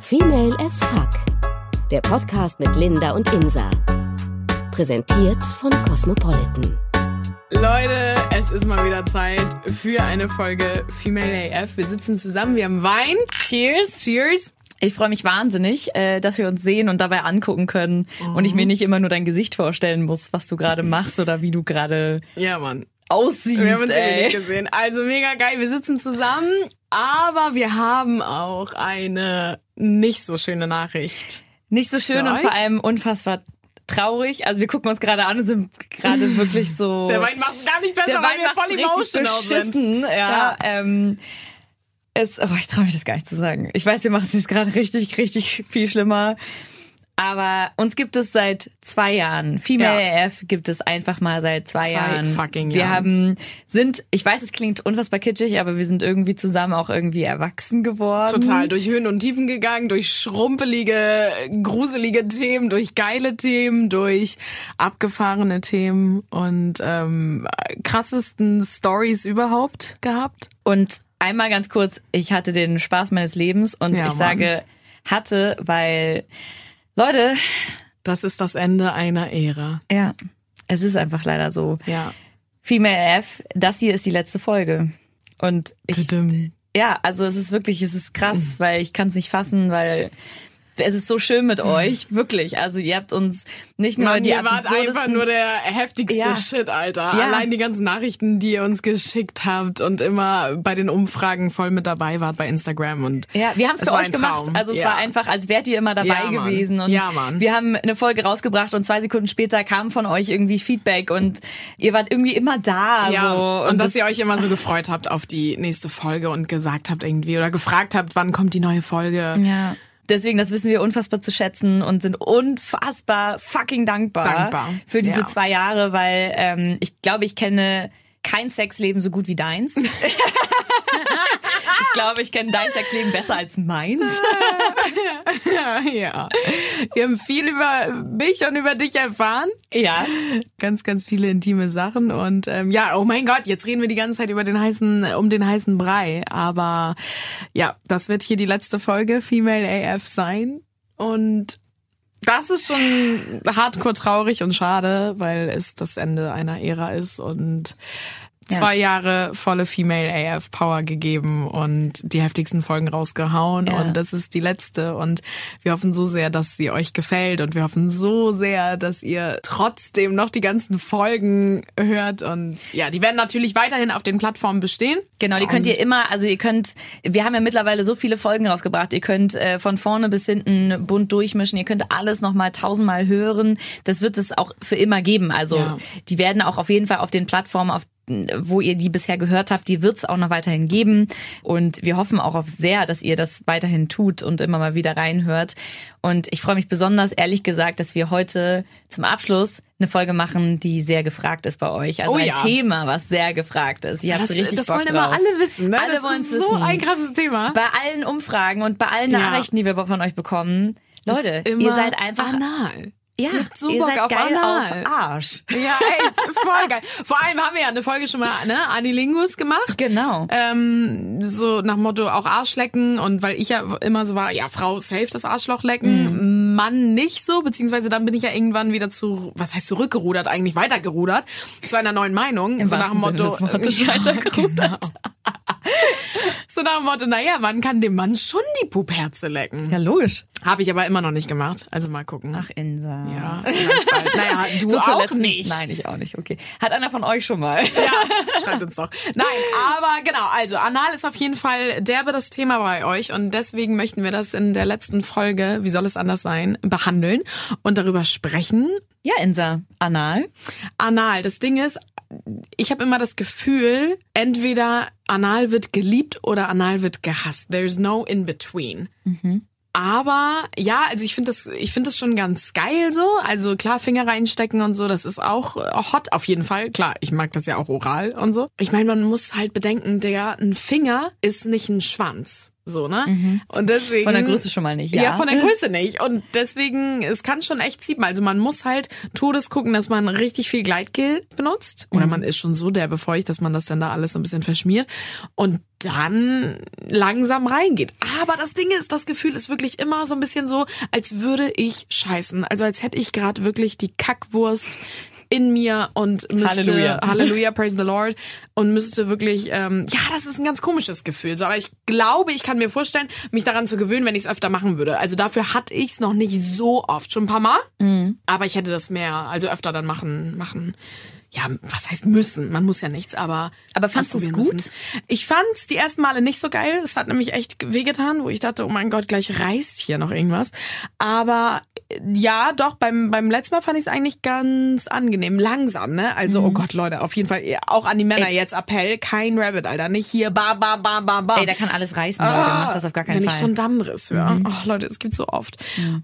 Female as Fuck. Der Podcast mit Linda und Insa. Präsentiert von Cosmopolitan. Leute, es ist mal wieder Zeit für eine Folge Female AF. Wir sitzen zusammen, wir haben Wein. Cheers. Cheers. Ich freue mich wahnsinnig, äh, dass wir uns sehen und dabei angucken können und ich mir nicht immer nur dein Gesicht vorstellen muss, was du gerade machst oder wie du gerade Ja, Mann. aussiehst. Wir haben uns ey. nicht gesehen. Also mega geil, wir sitzen zusammen, aber wir haben auch eine nicht so schöne Nachricht. Nicht so schön Für und vor allem unfassbar traurig. Also wir gucken uns gerade an und sind gerade wirklich so. Der Wein macht es gar nicht besser, der weil wir voll richtig sind. beschissen. Ja. Ja. Ähm, es, oh, ich traue mich das gar nicht zu sagen. Ich weiß, wir machen es jetzt gerade richtig, richtig viel schlimmer. Aber uns gibt es seit zwei Jahren. Female Ja. AF gibt es einfach mal seit zwei, Zwei Jahren. fucking wir Jahren. haben, sind, ich weiß, es klingt unfassbar kitschig, aber wir sind irgendwie zusammen auch irgendwie erwachsen geworden. Total durch Höhen und Tiefen gegangen, durch schrumpelige, gruselige Themen, durch geile Themen, durch abgefahrene Themen und ähm, krassesten Stories überhaupt gehabt. Und einmal ganz kurz, ich hatte den Spaß meines Lebens und Ja, ich Mann. sage hatte, weil Leute, Das ist das Ende einer Ära. ja, es ist einfach leider so. Ja. Female F, das hier ist die letzte Folge. Und ich, Tudum. ja, also es ist wirklich, es ist krass, weil ich kann es nicht fassen, weil es ist so schön mit euch, wirklich. Also ihr habt uns nicht nur Mann, die ihr wart einfach nur der heftigste Ja. Shit, Alter. Ja. Allein die ganzen Nachrichten, die ihr uns geschickt habt und immer bei den Umfragen voll mit dabei wart bei Instagram und Ja, wir haben es für euch gemacht. Also es Ja. war einfach, als wärt ihr immer dabei gewesen. Und Ja, Mann. wir haben eine Folge rausgebracht und zwei Sekunden später kam von euch irgendwie Feedback und ihr wart irgendwie immer da. Ja, so. und, dass das- ihr euch immer so gefreut habt auf die nächste Folge und gesagt habt irgendwie oder gefragt habt, wann kommt die neue Folge. Ja. Deswegen, das wissen wir unfassbar zu schätzen und sind unfassbar fucking dankbar, Dankbar. für diese Ja. zwei Jahre, weil ähm, ich glaube, ich kenne kein Sexleben so gut wie deins. ich glaube, ich kenne dein Sexleben besser als meins. ja. Wir haben viel über mich und über dich erfahren. Ja. Ganz, ganz viele intime Sachen und ähm, ja, oh mein Gott, jetzt reden wir die ganze Zeit über den heißen, um den heißen Brei. Aber ja, das wird hier die letzte Folge Female AF sein und das ist schon hardcore traurig und schade, weil es das Ende einer Ära ist und zwei Jahre volle Female AF Power gegeben und die heftigsten Folgen rausgehauen und das ist die letzte und wir hoffen so sehr, dass sie euch gefällt und wir hoffen so sehr, dass ihr trotzdem noch die ganzen Folgen hört und ja, die werden natürlich weiterhin auf den Plattformen bestehen. Genau, die könnt ihr immer, also ihr könnt, wir haben ja mittlerweile so viele Folgen rausgebracht, ihr könnt äh, von vorne bis hinten bunt durchmischen, ihr könnt alles nochmal tausendmal hören. Das wird es auch für immer geben. Also Ja. die werden auch auf jeden Fall auf den Plattformen, auf wo ihr die bisher gehört habt, die wird es auch noch weiterhin geben. Und wir hoffen auch auf sehr, dass ihr das weiterhin tut und immer mal wieder reinhört. Und ich freue mich besonders, ehrlich gesagt, dass wir heute zum Abschluss eine Folge machen, die sehr gefragt ist bei euch. Also Oh ein ja. Thema, was sehr gefragt ist. Ihr habt Das, richtig das Bock wollen drauf. immer alle wissen, ne? Alle das wollen's ist so wissen. ein krasses Thema. Bei allen Umfragen und bei allen Ja. Nachrichten, die wir von euch bekommen. Leute, ihr seid einfach anal. Ja, habt so ihr Bock seid auf geil Anal. auf Arsch. Ja, ey, voll geil. Vor allem haben wir ja eine Folge schon mal, ne, Anilingus gemacht. Genau. Ähm, so nach Motto auch Arschlecken und weil ich ja immer so war, ja, Frau safe das Arschloch lecken, Mann nicht so, beziehungsweise dann bin ich ja irgendwann wieder zu, was heißt zurückgerudert, eigentlich weitergerudert, zu einer neuen Meinung. Im so nach dem Motto, Sinne des Wortes ja, weitergerudert. genau. So nach dem Motto, naja, man kann dem Mann schon die Puperze lecken. Ja, logisch. Habe ich aber immer noch nicht gemacht, also mal gucken. Ach, Insa. ja. Naja, du So auch letzten- nicht. Nein, ich auch nicht. Okay. Hat einer von euch schon mal? Ja, schreibt uns doch. Nein, aber genau, also Anal ist auf jeden Fall derbe das Thema bei euch und deswegen möchten wir das in der letzten Folge, wie soll es anders sein, behandeln und darüber sprechen. Ja, Insa. Anal. Anal, das Ding ist, ich habe immer das Gefühl, entweder Anal wird geliebt oder Anal wird gehasst. There's no in between. Aber ja, also ich finde das, ich finde das schon ganz geil so. Also klar, Finger reinstecken und so, das ist auch hot auf jeden Fall. Klar, ich mag das ja auch oral und so. Ich meine, man muss halt bedenken, der ein Finger ist nicht ein Schwanz. So, ne? Und deswegen. Von der Größe schon mal nicht, ja. Ja, von der Größe nicht. Und deswegen, es kann schon echt ziehen. Also man muss halt Todes gucken, dass man richtig viel Gleitgel benutzt. Oder man ist schon so derbefeucht, dass man das dann da alles so ein bisschen verschmiert. Und dann langsam reingeht. Aber das Ding ist, das Gefühl ist wirklich immer so ein bisschen so, als würde ich scheißen. Also als hätte ich gerade wirklich die Kackwurst in mir und müsste Halleluja. Halleluja, praise the Lord und müsste wirklich ähm, ja, das ist ein ganz komisches Gefühl, so aber ich glaube, ich kann mir vorstellen, mich daran zu gewöhnen, wenn ich es öfter machen würde. Also dafür hatte ich es noch nicht so oft, schon ein paar mal, aber ich hätte das mehr, also öfter dann machen machen. Ja, was heißt müssen? Man muss ja nichts, aber Aber fandst du's ausprobieren gut? müssen. Ich fand's die ersten Male nicht so geil. Es hat nämlich echt wehgetan, wo ich dachte, oh mein Gott, gleich reißt hier noch irgendwas. Aber ja, doch, beim, beim letzten Mal fand ich es eigentlich ganz angenehm. Langsam, ne? Also, Mhm. oh Gott, Leute, auf jeden Fall, ihr- auch an die Männer jetzt Appell, kein Rabbit, Alter. Nicht hier, ba, ba, ba, ba, ba. Ey, da kann alles reißen, Leute. Macht das auf gar keinen Wenn Fall. Mhm. ich schon Dammriss höre. Oh, Leute, es gibt so oft.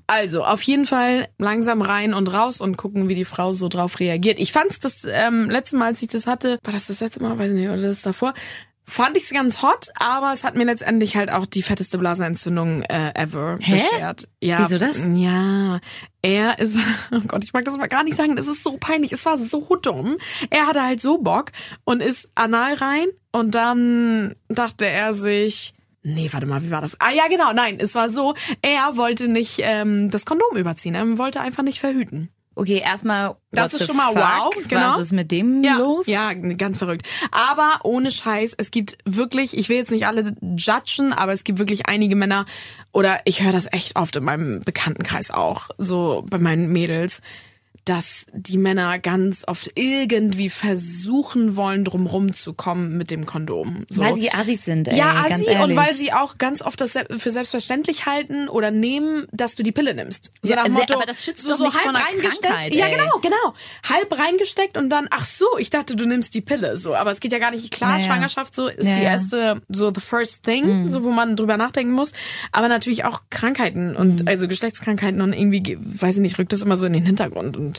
Also, auf jeden Fall langsam rein und raus und gucken, wie die Frau so drauf reagiert. Ich fand's das ähm, letzte Mal, als ich das hatte, war das das letzte Mal? Weiß ich nicht, oder das davor? Fand ich's ganz hot, aber es hat mir letztendlich halt auch die fetteste Blasenentzündung äh, ever Hä? beschert. Ja, Wieso das? Ja, er ist, oh Gott, ich mag das mal gar nicht sagen, es ist so peinlich, es war so dumm. Er hatte halt so Bock und ist anal rein und dann dachte er sich, Nee, warte mal, wie war das? Ah ja, genau, nein, es war so, er wollte nicht ähm, das Kondom überziehen, er wollte einfach nicht verhüten. Okay, erstmal. Das ist schon mal fuck? wow, genau. Was ist mit dem Ja, los? ja, ganz verrückt. Aber ohne Scheiß, es gibt wirklich, ich will jetzt nicht alle judgen, aber es gibt wirklich einige Männer, oder ich höre das echt oft in meinem Bekanntenkreis auch, so bei meinen Mädels, dass die Männer ganz oft irgendwie versuchen wollen, drumrum zu kommen mit dem Kondom. So. Weil sie Assis sind, ey, Ja, Assi und weil sie auch ganz oft das für selbstverständlich halten oder nehmen, dass du die Pille nimmst. So Ja, nach Motto, aber das schützt so, doch so nicht halb vor einer reingesteckt. Krankheit, Ja, genau, genau. Halb reingesteckt und dann, ach so, ich dachte, du nimmst die Pille. So, aber es geht ja gar nicht. Klar, Naja. Schwangerschaft so ist Ja, die erste, so the first thing, so wo man drüber nachdenken muss. Aber natürlich auch Krankheiten und also Geschlechtskrankheiten und irgendwie, ge- weiß ich nicht, rückt das immer so in den Hintergrund. Und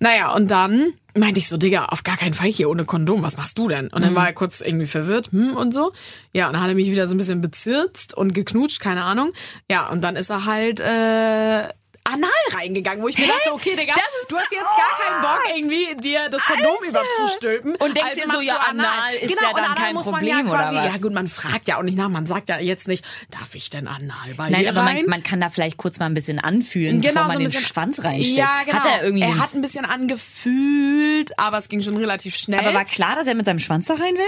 naja, und dann meinte ich so, Digga, auf gar keinen Fall hier ohne Kondom, was machst du denn? Und dann war er kurz irgendwie verwirrt, hm, und so. Ja, und dann hat er mich wieder so ein bisschen bezirzt und geknutscht, keine Ahnung. Ja, und dann ist er halt, äh, anal reingegangen, wo ich mir dachte, okay, Digga, du hast jetzt gar keinen Bock, irgendwie dir das Kondom überzustülpen. Und denkst Also dir so, ja, anal ist genau, ja dann anal kein muss man Problem, ja oder quasi, was? Ja gut, man fragt ja auch nicht nach, man sagt ja jetzt nicht, darf ich denn anal bei Nein, dir aber rein? man, man kann da vielleicht kurz mal ein bisschen anfühlen, Genau, bevor man so ein den bisschen- Schwanz reinsteckt. Ja, genau. Hat er irgendwie er hat ein bisschen angefühlt, aber es ging schon relativ schnell. aber war klar, dass er mit seinem Schwanz da rein will?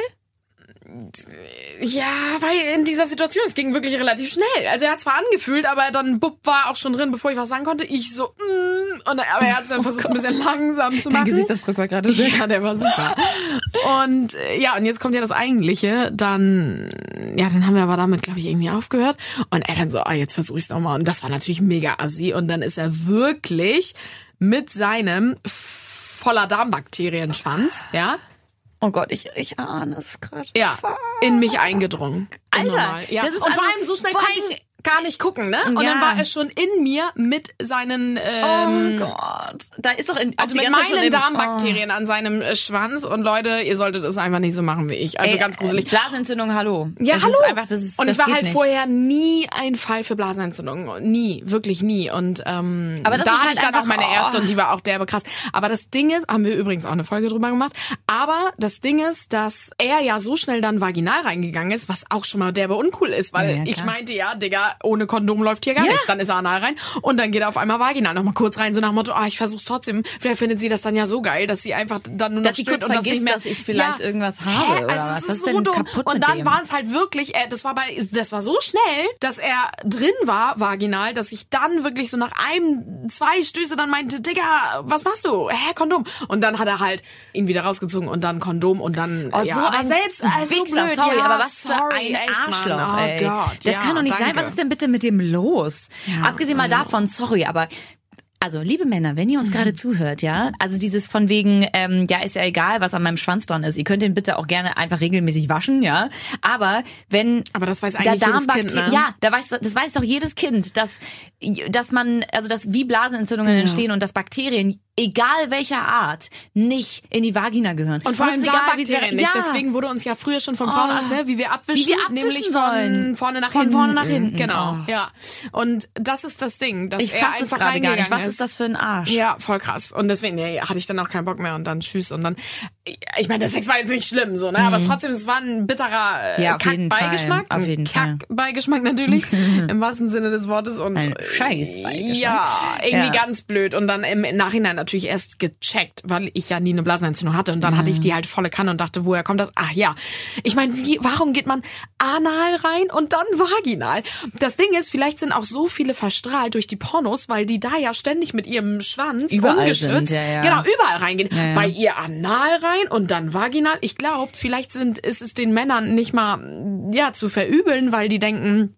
Ja, weil in dieser Situation, es ging wirklich relativ schnell. Also er hat zwar angefühlt, aber dann bupp war auch schon drin, bevor ich was sagen konnte. Ich so, mm, und, aber er hat es dann versucht, ein bisschen langsam zu machen. Gesichtsausdruck war gerade sehr. Ja, der war super. Und äh, ja, und jetzt kommt ja das Eigentliche. Dann, ja, dann haben wir aber damit, glaube ich, irgendwie aufgehört. Und er dann so, ah, jetzt versuche ich es nochmal. Und das war natürlich mega assi. Und dann ist er wirklich mit seinem voller Darmbakterienschwanz, ja, Oh Gott, ich, ich ahne es gerade. ja, in mich eingedrungen. Alter, ja. das ist und vor also- allem so schnell vor allem- ich gar nicht gucken, ne? Und Ja. dann war er schon in mir mit seinen Oh ähm, Gott. Da ist doch in, also mit meinen Darmbakterien an seinem äh, Schwanz und Leute, ihr solltet es einfach nicht so machen wie ich. Also Ey, ganz gruselig. Blasenentzündung, hallo. Ja, das hallo. Ist einfach, das ist, und das ich war halt nicht. vorher nie ein Fall für Blasenentzündung. Nie, wirklich nie. Und ähm, Aber das da ist hatte halt ich dann auch meine erste oh. und die war auch derbe krass. Aber das Ding ist, haben wir übrigens auch eine Folge drüber gemacht, aber das Ding ist, dass er ja so schnell dann vaginal reingegangen ist, was auch schon mal derbe uncool ist, weil Ja, ich meinte, ja, Digga, ohne Kondom läuft hier gar Ja. nichts. Dann ist er anal rein und dann geht er auf einmal vaginal nochmal kurz rein, so nach dem Motto, ah, ich versuch's trotzdem. Vielleicht findet sie das dann ja so geil, dass sie einfach dann nur noch Dass stillt kurz und das vergisst, nicht mehr, dass ich vielleicht irgendwas habe, Hä? oder also was? Es Was ist ist so dumm. und dann dem? war es halt wirklich, äh, das war bei, das war so schnell, dass er drin war, vaginal, dass ich dann wirklich so nach einem, zwei Stöße dann meinte, Digga, was machst du? Hä, Kondom? Und dann hat er halt ihn wieder rausgezogen und dann Kondom und dann, Oh, ja, so aber ein selbst, äh, so blöd, sorry, ja, aber was für sorry, ein echt, Mann. Arschloch, oh ey. Gott, das ja, kann doch nicht sein. danke. Was ist denn bitte mit dem los? Abgesehen mal davon, sorry, aber also, liebe Männer, wenn ihr uns gerade zuhört, ja, also dieses von wegen, ähm, ja, ist ja egal, was an meinem Schwanz dran ist. Ihr könnt den bitte auch gerne einfach regelmäßig waschen, ja. Aber wenn Aber das weiß eigentlich jedes Darmbakterien, Kind, ne? ja, da weiß, das weiß doch jedes Kind, dass, dass man, also dass wie Blasenentzündungen entstehen und dass Bakterien egal welcher Art, nicht in die Vagina gehören. Und vor allem es da egal, Bakterien nicht. Ja. Deswegen wurde uns ja früher schon vom Frauenarzt, ne, wie wir abwischen, Wie wir abwischen nämlich von sollen. vorne nach Von hinten. vorne nach hinten. Genau, Oh. ja. Und das ist das Ding, dass Ich er fasse es einfach gerade gar nicht. reingegangen Was ist das für ein Arsch? Ja, voll krass. Und deswegen nee, hatte ich dann auch keinen Bock mehr und dann tschüss und dann ich meine, der Sex war jetzt nicht schlimm so, ne, aber es trotzdem es war ein bitterer äh, Mhm. Ja, Kackbeigeschmack. Auf jeden Fall. Kackbeigeschmack natürlich im wahrsten Sinne des Wortes und Ein Scheißbeigeschmack. Ja, irgendwie Ja. ganz blöd und dann im Nachhinein natürlich erst gecheckt, weil ich ja nie eine Blasenentzündung hatte und dann hatte ich die halt volle Kanne und dachte, woher kommt das? Ach ja. Ich meine, wie warum geht man anal rein und dann vaginal? Das Ding ist, vielleicht sind auch so viele verstrahlt durch die Pornos, weil die da ja ständig mit ihrem Schwanz Überall ungeschützt, sind, ja, ja. genau, überall reingehen. ja. Bei ihr anal rein und dann vaginal. Ich glaube, vielleicht sind ist es den Männern nicht mal ja zu verübeln, weil die denken,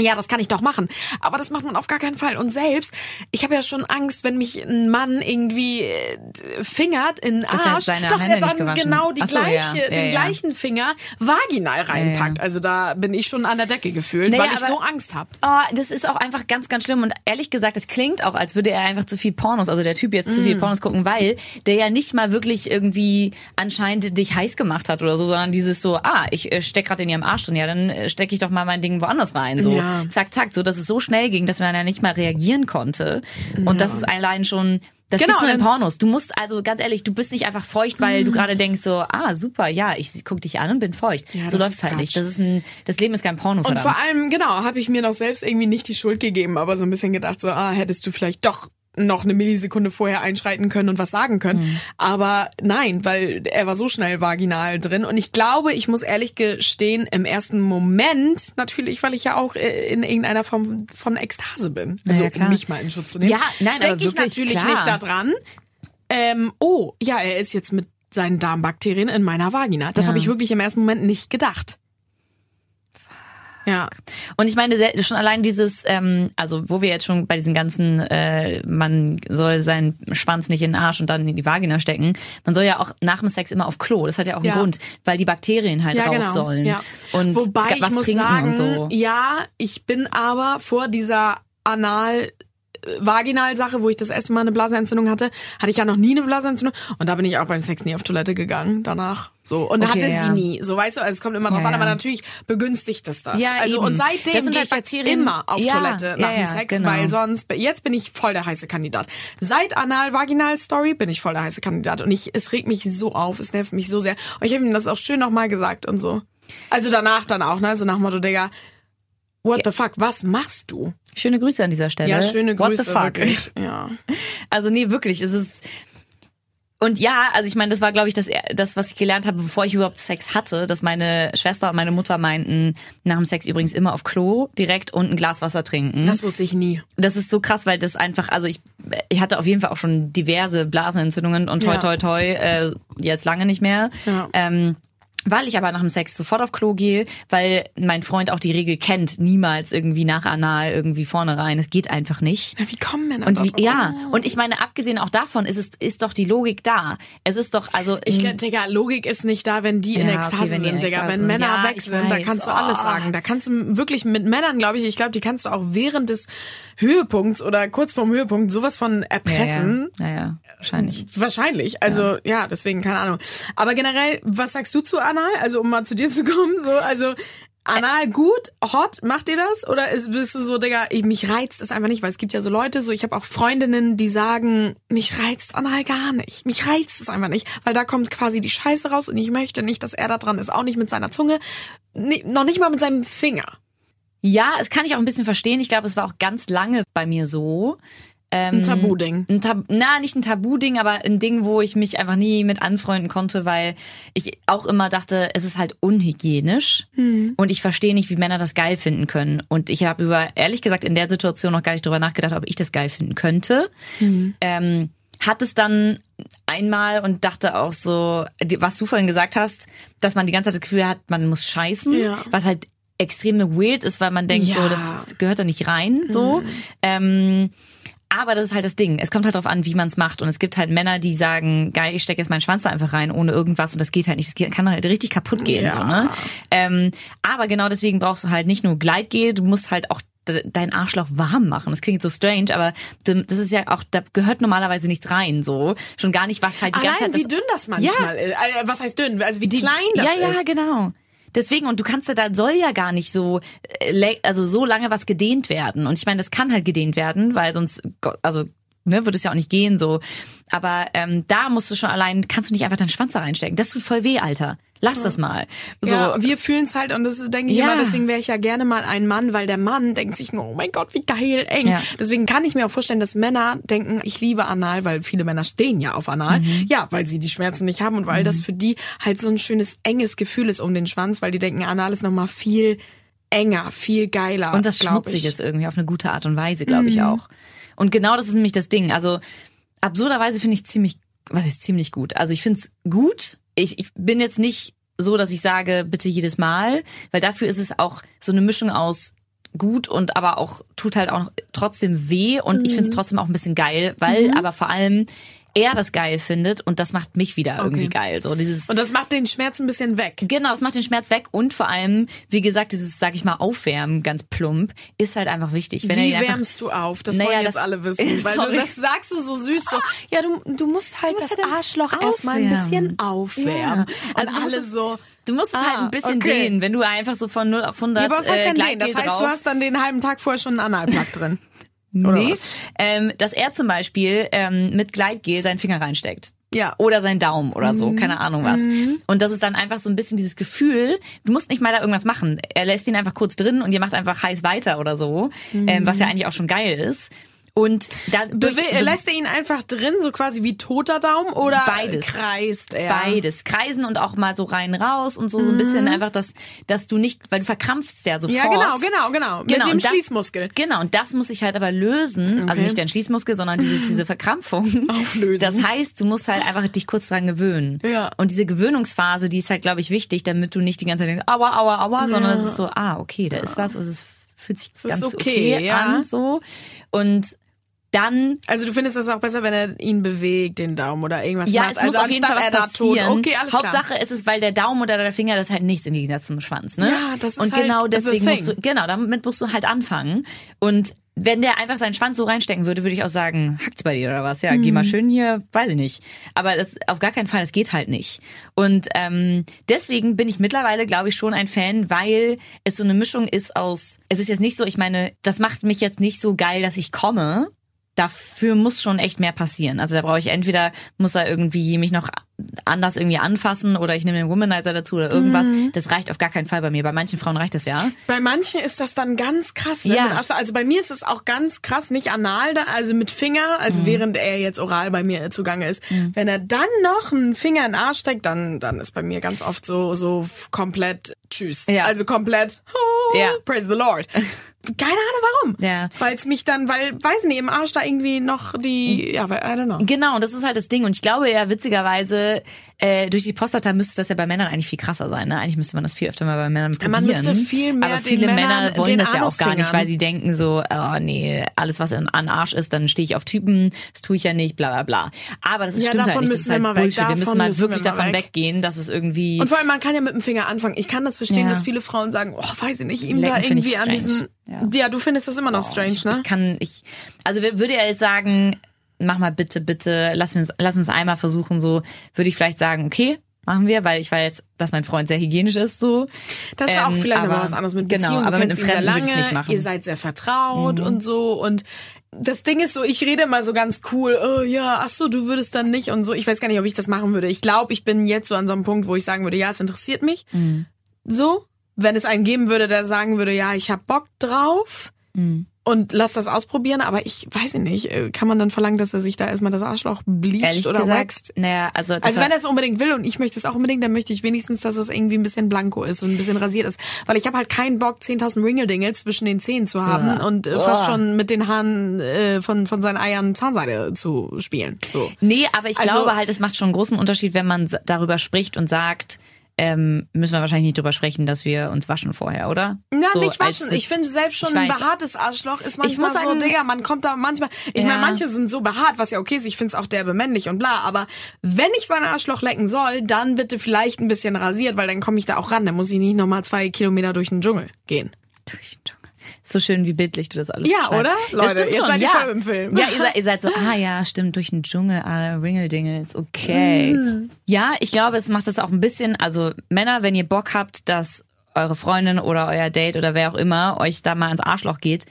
ja, das kann ich doch machen. Aber das macht man auf gar keinen Fall. Und selbst, ich habe ja schon Angst, wenn mich ein Mann irgendwie äh, fingert in den Dass er Arsch, dass er nicht dann genau die so, gleiche, Ja, den ja. gleichen Finger vaginal reinpackt. Also da bin ich schon an der Decke gefühlt, Naja, weil ich aber- so Angst habe. Oh, das ist auch einfach ganz, ganz schlimm. Und ehrlich gesagt, es klingt auch, als würde er einfach zu viel Pornos, also der Typ jetzt zu viel Mm. Pornos gucken, weil der ja nicht mal wirklich irgendwie anscheinend dich heiß gemacht hat oder so, sondern dieses so, ah, ich äh, steck gerade in ihrem Arsch drin, ja, dann äh, stecke ich doch mal mein Ding woanders rein. So, Ja. zack, zack, so, dass es so schnell ging, dass man ja nicht mal reagieren konnte. Und das ist allein schon. Das Genau, gibt's nur in Pornos. Du musst also ganz ehrlich, du bist nicht einfach feucht, weil du gerade denkst so, ah super, ja, ich guck dich an und bin feucht. Ja, so läuft's halt nicht. Quatsch. Das ist ein, das Leben ist kein Porno. Und Verdammt. vor allem, genau, habe ich mir noch selbst irgendwie nicht die Schuld gegeben, aber so ein bisschen gedacht, so, ah, hättest du vielleicht doch noch eine Millisekunde vorher einschreiten können und was sagen können. Mhm. Aber nein, weil er war so schnell vaginal drin. Und ich glaube, ich muss ehrlich gestehen, im ersten Moment, natürlich, weil ich ja auch äh, in irgendeiner Form von Ekstase bin. Also ja, klar. um mich mal in Schutz zu nehmen. Ja, nein, denke ich natürlich klar. nicht daran. Ähm, oh, ja, er ist jetzt mit seinen Darmbakterien in meiner Vagina. Das habe ich wirklich im ersten Moment nicht gedacht. Ja. Und ich meine, schon allein dieses, ähm, also wo wir jetzt schon bei diesen ganzen, äh, man soll seinen Schwanz nicht in den Arsch und dann in die Vagina stecken, man soll ja auch nach dem Sex immer auf Klo. Das hat ja auch einen Ja. Grund, weil die Bakterien halt ja, raus genau. sollen. Ja. Und Wobei was ich muss trinken sagen, und so. ja, ich bin aber vor dieser Anal Vaginal-Sache, wo ich das erste Mal eine Blasenentzündung hatte, hatte ich ja noch nie eine Blasenentzündung und da bin ich auch beim Sex nie auf Toilette gegangen danach. So und Okay, hatte ja. sie nie. So weißt du, also es kommt immer drauf Ja, an, aber natürlich begünstigt es das. Ja, also eben. und seitdem Das sind gehe halt ich Bakterien- immer auf Ja, Toilette nach dem Sex, genau. weil sonst jetzt bin ich voll der heiße Kandidat. Seit Anal-Vaginal-Story bin ich voll der heiße Kandidat und ich es regt mich so auf, es nervt mich so sehr. Und ich habe ihm das auch schön nochmal gesagt und so. Also danach dann auch, ne? So nach Motto, Digga, what the fuck, was machst du? Schöne Grüße an dieser Stelle. Ja, schöne Grüße. What the fuck? Wirklich. Ja. Also nee, wirklich, es ist und ja, also ich meine, das war glaube ich das das was ich gelernt habe, bevor ich überhaupt Sex hatte, dass meine Schwester und meine Mutter meinten, nach dem Sex übrigens immer auf Klo direkt und ein Glas Wasser trinken. Das wusste ich nie. das ist so krass, weil das einfach, also ich, ich hatte auf jeden Fall auch schon diverse Blasenentzündungen und toi Ja. toi toi, äh, jetzt lange nicht mehr. Ja. Ähm, weil ich aber nach dem Sex sofort auf Klo gehe, weil mein Freund auch die Regel kennt, niemals irgendwie nach Anal irgendwie vorne rein. Es geht einfach nicht. Wie kommen Männer Und wie, ja, und ich meine, abgesehen auch davon ist es ist doch die Logik da. Es ist doch also Ich, Digga, Logik ist nicht da, wenn die in Ja, Ekstase okay, die in sind, Digga. Ekstase Wenn sind. Männer Ja, weg sind, da weiß. kannst du Oh. alles sagen. Da kannst du wirklich mit Männern, glaube ich, ich glaube, die kannst du auch während des Höhepunkts oder kurz vorm Höhepunkt sowas von erpressen. Ja, ja, ja, wahrscheinlich. Wahrscheinlich. Also ja. deswegen keine Ahnung. Aber generell, was sagst du zu Anal? Also um mal zu dir zu kommen, so also Anal gut, hot, macht ihr das? Oder ist, bist du so, Digga, ich, mich reizt es einfach nicht, weil es gibt ja so Leute, so ich habe auch Freundinnen, die sagen, mich reizt Anal gar nicht. Mich reizt es einfach nicht, weil da kommt quasi die Scheiße raus und ich möchte nicht, dass er da dran ist, auch nicht mit seiner Zunge, nee, noch nicht mal mit seinem Finger. Ja, es kann ich auch ein bisschen verstehen. Ich glaube, es war auch ganz lange bei mir so. Ein Tabu-Ding. Ein Tab na, nicht ein Tabu-Ding, aber ein Ding, wo ich mich einfach nie mit anfreunden konnte, weil ich auch immer dachte, es ist halt unhygienisch und ich verstehe nicht, wie Männer das geil finden können. Und ich habe über, ehrlich gesagt, in der Situation noch gar nicht drüber nachgedacht, ob ich das geil finden könnte. Ähm, hat es dann einmal und dachte auch so, was du vorhin gesagt hast, dass man die ganze Zeit das Gefühl hat, man muss scheißen, Ja. was halt extrem weird ist, weil man denkt, Ja. so, das gehört da nicht rein, so. Ähm, aber das ist halt das Ding. Es kommt halt drauf an, wie man es macht. Und es gibt halt Männer, die sagen, geil, ich stecke jetzt meinen Schwanz da einfach rein, ohne irgendwas. Und das geht halt nicht. Das geht, kann halt richtig kaputt gehen. Ja. So, ne? ähm, aber genau deswegen brauchst du halt nicht nur Gleitgel, du musst halt auch d- dein Arschloch warm machen. Das klingt so strange, aber das ist ja auch, da gehört normalerweise nichts rein, so. Schon gar nicht, was halt die ganze Allein Zeit. wie dünn das manchmal ist. Äh, was heißt dünn? Also wie klein das ja, ja, ist. genau. Deswegen, und du kannst ja, da soll ja gar nicht so, äh, also so lange was gedehnt werden. Und ich meine, das kann halt gedehnt werden, weil sonst, also, ne, würde es ja auch nicht gehen, so. Aber ähm, da musst du schon allein, kannst du nicht einfach deinen Schwanz da reinstecken. Das tut voll weh, Alter. Lass das mal. So. Ja, wir fühlen es halt und das ist, denke ich Ja. immer, deswegen wäre ich ja gerne mal ein Mann, weil der Mann denkt sich nur, oh mein Gott, wie geil, eng. Ja. Deswegen kann ich mir auch vorstellen, dass Männer denken, ich liebe Anal, weil viele Männer stehen ja auf Anal. Mhm. Ja, weil sie die Schmerzen nicht haben und weil das für die halt so ein schönes, enges Gefühl ist um den Schwanz, weil die denken, Anal ist nochmal viel enger, viel geiler. Und das glaub schmutzig ich. ist irgendwie auf eine gute Art und Weise, glaube ich auch. Und genau das ist nämlich das Ding. Also absurderweise finde ich ziemlich, was ist ziemlich gut. Also ich finde es gut. Ich, ich bin jetzt nicht so, dass ich sage, bitte jedes Mal, weil dafür ist es auch so eine Mischung aus gut und aber auch tut halt auch trotzdem weh und ich finde es trotzdem auch ein bisschen geil, weil aber vor allem er das geil findet und das macht mich wieder irgendwie geil. So dieses Und das macht den Schmerz ein bisschen weg. Genau, das macht den Schmerz weg und vor allem, wie gesagt, dieses, sag ich mal, Aufwärmen, ganz plump, ist halt einfach wichtig. Wenn Wie einfach, wärmst du auf? Das Naja, wollen jetzt das- alle wissen. Weil du, Sorry. das sagst du so süß. So, ja, du, du musst halt musst das halt Arschloch erstmal ein bisschen aufwärmen. Ja. Und Also du musst alle so. Du musst es halt Ah, ein bisschen okay. dehnen, wenn du einfach so von 0 auf 100 Ja, aber was heißt äh, denn Das heißt, drauf. du hast dann den halben Tag vorher schon einen Analplug drin. Oder nee, ähm, dass er zum Beispiel ähm, mit Gleitgel seinen Finger reinsteckt. Ja. Oder seinen Daumen oder Mhm. so, keine Ahnung was. Und das ist dann einfach so ein bisschen dieses Gefühl, du musst nicht mal da irgendwas machen. Er lässt ihn einfach kurz drin und ihr macht einfach heiß weiter oder so, ähm, was ja eigentlich auch schon geil ist. Und dadurch lässt er ihn einfach drin, so quasi wie toter Daumen oder Beides. kreist er? Beides. Kreisen und auch mal so rein raus und so, so ein bisschen einfach, dass, dass du nicht, weil du verkrampfst ja sofort. Mhm. Ja, genau, genau, genau. Mit dem und das, Schließmuskel. Genau, und das muss ich halt aber lösen. Also Okay. nicht dein Schließmuskel, sondern dieses, diese Verkrampfung. Auflösen. Das heißt, du musst halt einfach dich kurz dran gewöhnen. Ja. Und diese Gewöhnungsphase, die ist halt, glaube ich, wichtig, damit du nicht die ganze Zeit denkst, aua, aua, aua, sondern es ist so, ah, okay, da ist was, es ist, fühlt sich ist ganz okay, okay, ja. an, so. Und dann Also du findest das auch besser, wenn er ihn bewegt, den Daumen oder irgendwas Ja, macht. es also muss auf jeden Fall was er tot. passieren. Okay, alles Hauptsache klar. ist es, weil der Daumen oder der Finger das halt nichts im Gegensatz zum Schwanz, ne? Ja, das ist Und halt genau deswegen musst du, genau, damit musst du halt anfangen. Und wenn der einfach seinen Schwanz so reinstecken würde, würde ich auch sagen, hackt's bei dir oder was? Ja, geh mal Mhm. schön hier, weiß ich nicht. Aber das auf gar keinen Fall, das geht halt nicht. Und ähm, deswegen bin ich mittlerweile, glaube ich, schon ein Fan, weil es so eine Mischung ist aus. Es ist jetzt nicht so, ich meine, das macht mich jetzt nicht so geil, dass ich komme dafür muss schon echt mehr passieren. Also da brauche ich entweder muss er irgendwie mich noch anders irgendwie anfassen oder ich nehme den Womanizer dazu oder irgendwas. Mhm. Das reicht auf gar keinen Fall bei mir. Bei manchen Frauen reicht das ja. Bei manchen ist das dann ganz krass. Ne? Ja. Also bei mir ist es auch ganz krass, nicht anal, da, also mit Finger, also während er jetzt oral bei mir zugange ist. Wenn er dann noch einen Finger in den Arsch steckt, dann, dann ist bei mir ganz oft so, so komplett tschüss. Ja. Also komplett oh, Ja. praise the Lord. Keine Ahnung warum. Ja. Weil es mich dann, weil, weiß nicht, im Arsch da irgendwie noch die, ja, weil, I don't know. Genau, und das ist halt das Ding. Und ich glaube ja, witzigerweise, äh, durch die Prostata müsste das ja bei Männern eigentlich viel krasser sein. Ne? Eigentlich müsste man das viel öfter mal bei Männern probieren. man müsste viel mehr Aber viele Männern Männer wollen das ja auch gar nicht, weil sie denken so, oh nee, alles was an Arsch ist, dann stehe ich auf Typen, das tue ich ja nicht, bla bla bla. Aber das ist, Ja, stimmt halt davon nicht. Das ist halt wir. Bullshit. Wir müssen Davon mal wirklich wir mal davon weg. weggehen, dass es irgendwie. Und vor allem, man kann ja mit dem Finger anfangen. Ich kann das verstehen, Ja. dass viele Frauen sagen, oh, weiß ich nicht, ihm Lecken da irgendwie an diesen. Ja. Ja. du findest das immer noch strange, ich, ne? ich kann, ich, also würde er jetzt sagen, mach mal bitte, bitte, lass uns, lass uns einmal versuchen, so, würde ich vielleicht sagen, okay, machen wir, weil ich weiß, dass mein Freund sehr hygienisch ist, so. Das ist auch Ähm, vielleicht aber- was anderes mit genau, Beziehung. Du aber mit einem Fremden würde ich nicht machen. Mhm. Ihr seid sehr vertraut und so und das Ding ist so, ich rede immer so ganz cool, oh ja, ach so, du würdest dann nicht und so. Ich weiß gar nicht, ob ich das machen würde. Ich glaube, ich bin jetzt so an so einem Punkt, wo ich sagen würde, ja, es interessiert mich. Mhm. So, wenn es einen geben würde, der sagen würde, ja, ich hab Bock drauf Mhm. und lass das ausprobieren, aber ich weiß nicht, äh, kann man dann verlangen, dass er sich da erstmal das Arschloch bleacht Ehrlich oder gesagt, wächst? naja, also, Also wenn er es unbedingt will und ich möchte es auch unbedingt, dann möchte ich wenigstens, dass es irgendwie ein bisschen blanko ist und ein bisschen rasiert ist. Weil ich habe halt keinen Bock, 10.000 Ringeldingel zwischen den Zähnen zu haben Ja. und äh, fast Oh. schon mit den Haaren äh, von, von seinen Eiern Zahnseide zu spielen. So. Nee, aber ich Also- glaube halt, es macht schon einen großen Unterschied, wenn man darüber spricht und sagt, ähm, müssen wir wahrscheinlich nicht drüber sprechen, dass wir uns waschen vorher, oder? Na, So nicht als- waschen. Ich finde selbst schon ein behaartes Arschloch ist manchmal muss so, sagen- Digga, man kommt da manchmal, ich Ja. meine, manche sind so behaart, was ja okay ist, ich finde es auch derbe männlich und bla, aber wenn ich sein Arschloch lecken soll, dann bitte vielleicht ein bisschen rasiert, weil dann komme ich da auch ran, dann muss ich nicht nochmal zwei Kilometer durch den Dschungel gehen. Durch den Dschungel. So schön, wie bildlich du das alles Ja, beschreibst. oder? Das Leute, stimmt jetzt schon, seid ihr ja. voll im Film. Ja, ihr seid, ihr seid so, ah ja, stimmt, durch den Dschungel, ah, Ringeldingels, okay. Mhm. Ja, ich glaube, es macht das auch ein bisschen, also Männer, wenn ihr Bock habt, dass eure Freundin oder euer Date oder wer auch immer euch da mal ans Arschloch geht,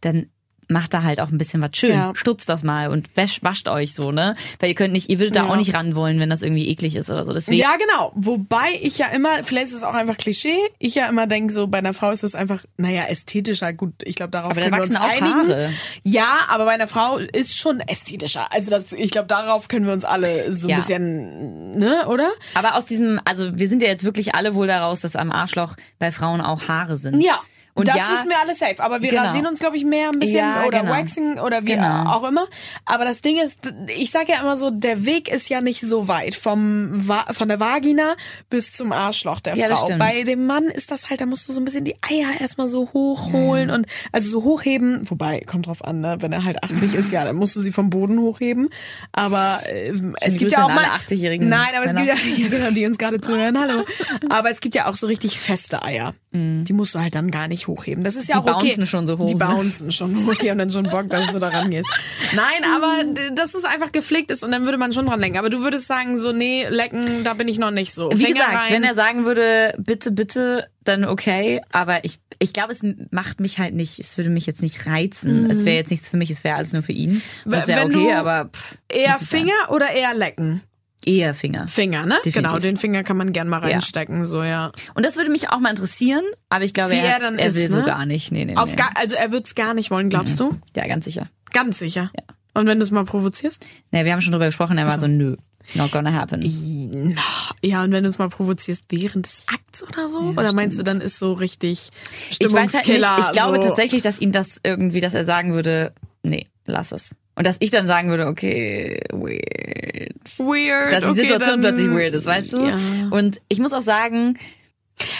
dann macht da halt auch ein bisschen was schön. Ja. Stutzt das mal und wäsch, wascht euch so, ne? Weil ihr könnt nicht, ihr würdet da Ja. auch nicht ran wollen, wenn das irgendwie eklig ist oder so. Deswegen, Ja, genau. Wobei ich ja immer, vielleicht ist es auch einfach Klischee, ich ja immer denke, so bei einer Frau ist es einfach, naja, ästhetischer. Gut, ich glaube, darauf Aber können wir uns einigen. Haare. Ja, aber bei einer Frau ist schon ästhetischer. Also das, ich glaube, darauf können wir uns alle so ein Ja. bisschen, ne, oder? Aber aus diesem, also wir sind ja jetzt wirklich alle wohl daraus, dass am Arschloch bei Frauen auch Haare sind. Ja. Und das ja, wissen wir alle safe. Aber wir Genau. rasieren uns, glaube ich, mehr ein bisschen Ja, oder genau. waxing oder wie Genau. auch immer. Aber das Ding ist, ich sage ja immer so, der Weg ist ja nicht so weit vom von der Vagina bis zum Arschloch der Ja, das Frau. stimmt. Bei dem Mann ist das halt, da musst du so ein bisschen die Eier erstmal so hochholen und also so hochheben. Wobei, kommt drauf an, ne? wenn er halt 80 ist, ja, dann musst du sie vom Boden hochheben. Aber äh, es gibt ja auch mal alle 80-jährigen Nein, aber es gibt ja, ja genau, die uns gerade zuhören. Hallo. Aber es gibt ja auch so richtig feste Eier. Die musst du halt dann gar nicht hochheben. Das ist ja Mhm. Die auch okay. bouncen schon so hoch, Die ne? bouncen schon hoch. Die haben dann schon Bock, dass du da rangehst. Nein, aber dass es einfach gepflegt ist und dann würde man schon dran denken. Aber du würdest sagen, so, nee, lecken, da bin ich noch nicht so. Wie Finger gesagt, rein. wenn er sagen würde, bitte, bitte, dann okay. Aber ich, ich glaube, es macht mich halt nicht, es würde mich jetzt nicht reizen. Es wäre jetzt nichts für mich, es wäre alles nur für ihn. Das wäre Mhm. Okay, aber pff, eher ich sagen. Finger oder eher lecken? Eher Finger. Finger, ne? Definitiv. Genau, den Finger kann man gern mal reinstecken, so, ja. Und das würde mich auch mal interessieren, aber ich glaube, Wie er, er er ist, will so ne? gar nicht. Nee, nee, Auf nee. gar, also er wird's gar nicht wollen, glaubst du? Ja, ganz sicher. Ganz sicher. Und wenn du es mal provozierst? Nee, wir haben schon drüber gesprochen, er war so, nö, not gonna happen. Ja, und wenn du es mal provozierst während des Akts oder so? oder meinst du, dann ist so richtig Ich weiß halt nicht, ich glaube so. tatsächlich, dass ihn das irgendwie, dass er sagen würde, nee, lass es. Und dass ich dann sagen würde, okay, weird. Weird. Dass die okay, Situation plötzlich weird ist, weißt du? Ja. Und ich muss auch sagen,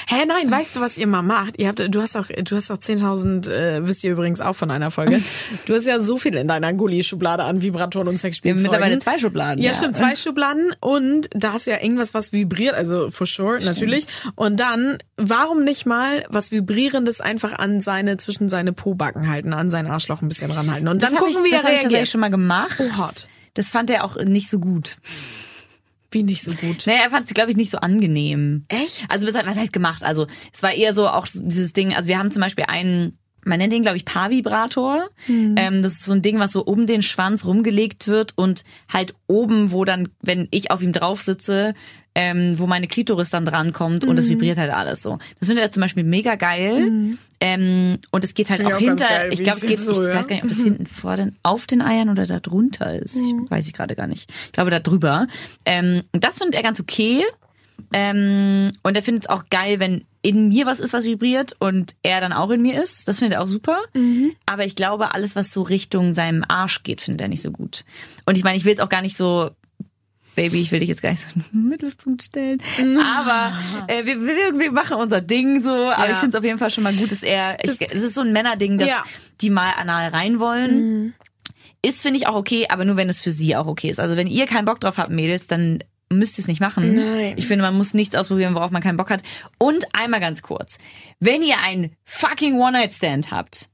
Hä, nein, weißt du, was ihr mal macht? Ihr habt, du hast doch, du hast doch 10.000, äh, wisst ihr übrigens auch von einer Folge. Du hast ja so viel in deiner Gulli-Schublade an Vibratoren und wir haben Sexspielzeugen. mittlerweile zwei Schubladen. Ja, stimmt, zwei Schubladen und da hast du ja irgendwas, was vibriert, also for sure, natürlich. Und dann, warum nicht mal was Vibrierendes einfach an seine, zwischen seine Po-Backen halten, an sein Arschloch ein bisschen ranhalten. Und dann Das habe gucken, ich, wie das er hab ich tatsächlich schon mal gemacht. Oh, hot. Das fand er auch nicht so gut. Wie nicht so gut. Nee, er fand es, glaube ich, nicht so angenehm. Echt? Also, was heißt gemacht? Also, es war eher so auch dieses Ding, also wir haben zum Beispiel einen, man nennt den, glaube ich, Paarvibrator. Ähm, das ist so ein Ding, was so um den Schwanz rumgelegt wird und halt oben, wo dann, wenn ich auf ihm drauf sitze, ähm, wo meine Klitoris dann drankommt und es vibriert halt alles so. Das findet er zum Beispiel mega geil. Ähm, und es geht halt auch hinter, geil, ich glaube, es geht, so ich höre. weiß gar nicht, ob das hinten vor den, auf den Eiern oder da drunter ist. Ich weiß ich gerade gar nicht. Ich glaube, da drüber. Ähm, das findet er ganz okay. Ähm, und er findet es auch geil, wenn in mir was ist, was vibriert und er dann auch in mir ist. Das findet er auch super. Aber ich glaube, alles, was so Richtung seinem Arsch geht, findet er nicht so gut. Und ich meine, ich will jetzt auch gar nicht so, Baby, ich will dich jetzt gar nicht so in den Mittelpunkt stellen. Aber äh, wir, wir, wir machen unser Ding so. Aber Ja. ich finde es auf jeden Fall schon mal gut, dass er, ich, es ist so ein Männerding, dass Ja. die mal anal rein wollen. Ist, finde ich, auch okay, aber nur wenn es für sie auch okay ist. Also wenn ihr keinen Bock drauf habt, Mädels, dann müsst ihr es nicht machen. Nein. Ich finde, man muss nichts ausprobieren, worauf man keinen Bock hat. Und einmal ganz kurz. Wenn ihr einen fucking One-Night-Stand habt,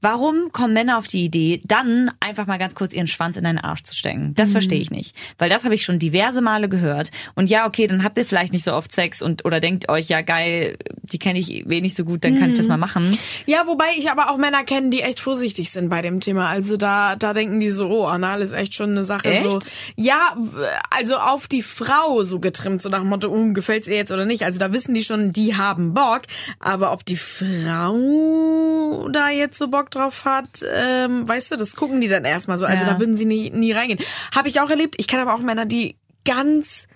Warum kommen Männer auf die Idee, dann einfach mal ganz kurz ihren Schwanz in deinen Arsch zu stecken? Das verstehe ich nicht. Weil das habe ich schon diverse Male gehört. Und ja, okay, dann habt ihr vielleicht nicht so oft Sex und oder denkt euch, ja geil, die kenne ich eh nicht so gut, dann kann ich das mal machen. Ja, wobei ich aber auch Männer kenne, die echt vorsichtig sind bei dem Thema. Also da, da denken die so, oh, Anal ist echt schon eine Sache. Echt? So, ja, also auf die Frau so getrimmt, so nach dem Motto, um, gefällt's ihr jetzt oder nicht. Also da wissen die schon, die haben Bock. Aber ob die Frau da jetzt so Bock drauf hat, ähm, weißt du, das gucken die dann erstmal so. Also Ja. da würden sie nie, nie reingehen. Habe ich auch erlebt. Ich kenne aber auch Männer, die ganz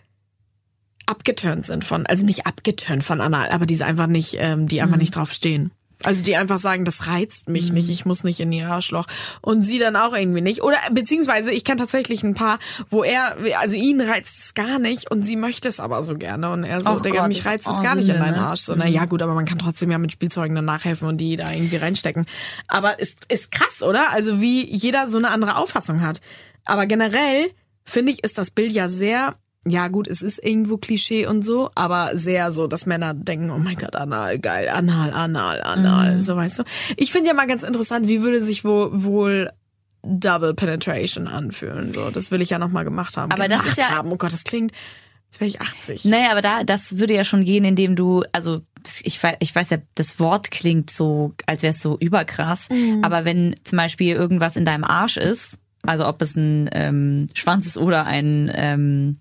abgeturnt sind von, also nicht abgeturnt von Anal, aber die einfach nicht, ähm, die einfach nicht drauf stehen. Also die einfach sagen, das reizt mich nicht, ich muss nicht in ihr Arschloch. Und sie dann auch irgendwie nicht. Oder beziehungsweise ich kenne tatsächlich ein paar, wo er, also ihn reizt es gar nicht und sie möchte es aber so gerne. Und er so, Ach Digga, Gott, mich reizt es auch gar nicht in deinen ne? Arsch. So, na ja gut, aber man kann trotzdem ja mit Spielzeugen dann nachhelfen und die da irgendwie reinstecken. Aber ist, ist krass, oder? Also wie jeder so eine andere Auffassung hat. Aber generell finde ich, ist das Bild ja sehr ja gut, es ist irgendwo Klischee und so, aber sehr so, dass Männer denken, oh mein Gott, anal, geil, anal, anal, anal, Mhm. so weißt du. Ich finde ja mal ganz interessant, wie würde sich wo, wohl Double Penetration anfühlen, so. Das will ich ja noch mal gemacht haben. Aber das gemacht ist ja- haben. Oh Gott, das klingt, als wäre ich 80. Naja, aber da, das würde ja schon gehen, indem du, also das, ich, wei- ich weiß ja, das Wort klingt so, als wäre es so überkrass. Mhm. Aber wenn zum Beispiel irgendwas in deinem Arsch ist, also ob es ein ähm, Schwanz ist oder ein ähm,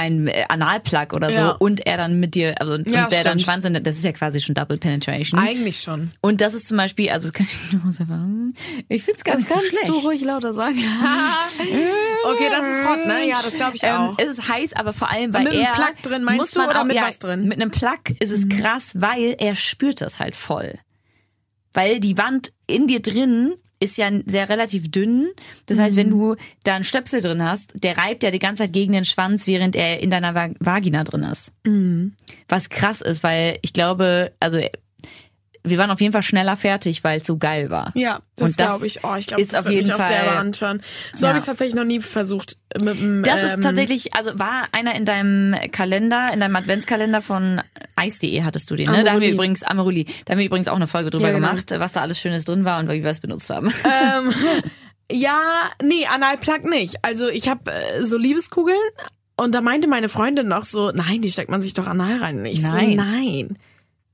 ein äh, Analplug oder so Ja. und er dann mit dir, also und Ja, der dann. Schwanz, in, das ist ja quasi schon Double Penetration. Eigentlich schon. Und das ist zum Beispiel, also kann ich nur sagen, ich find's gar Das nicht so kannst schlecht. du ruhig lauter sagen. okay, das ist hot, ne? Ja, das glaube ich Ähm, auch. es ist heiß, aber vor allem, weil Mit einem er Plug drin, meinst muss du, oder auch, mit ja, was drin? Mhm. Mit einem Plug ist es krass, weil er spürt das halt voll. Weil die Wand in dir drin ist ja sehr relativ dünn. Das heißt, Mhm. wenn du da einen Stöpsel drin hast, der reibt ja die ganze Zeit gegen den Schwanz, während er in deiner Va- Vagina drin ist. Mhm. Was krass ist, weil ich glaube, also wir waren auf jeden Fall schneller fertig, weil es so geil war. Ja, das, Und das glaube ich. Oh, ich glaube, ist das auf wird jeden mich Fall- auf derbe antören. So Ja. habe ich tatsächlich noch nie versucht. Mit dem, Das ähm, ist tatsächlich, also war einer in deinem Kalender, in deinem Adventskalender von Eis.de hattest du den, ne? Da haben wir Amaruli. übrigens, Amaruli, da haben wir übrigens auch eine Folge drüber Ja, genau. gemacht, was da alles Schönes drin war und wie wir es benutzt haben. ähm, ja, nee, Analplug nicht. Also ich habe äh, so Liebeskugeln und da meinte meine Freundin noch so, nein, die steckt man sich doch anal rein. Ich Nein. so, nein.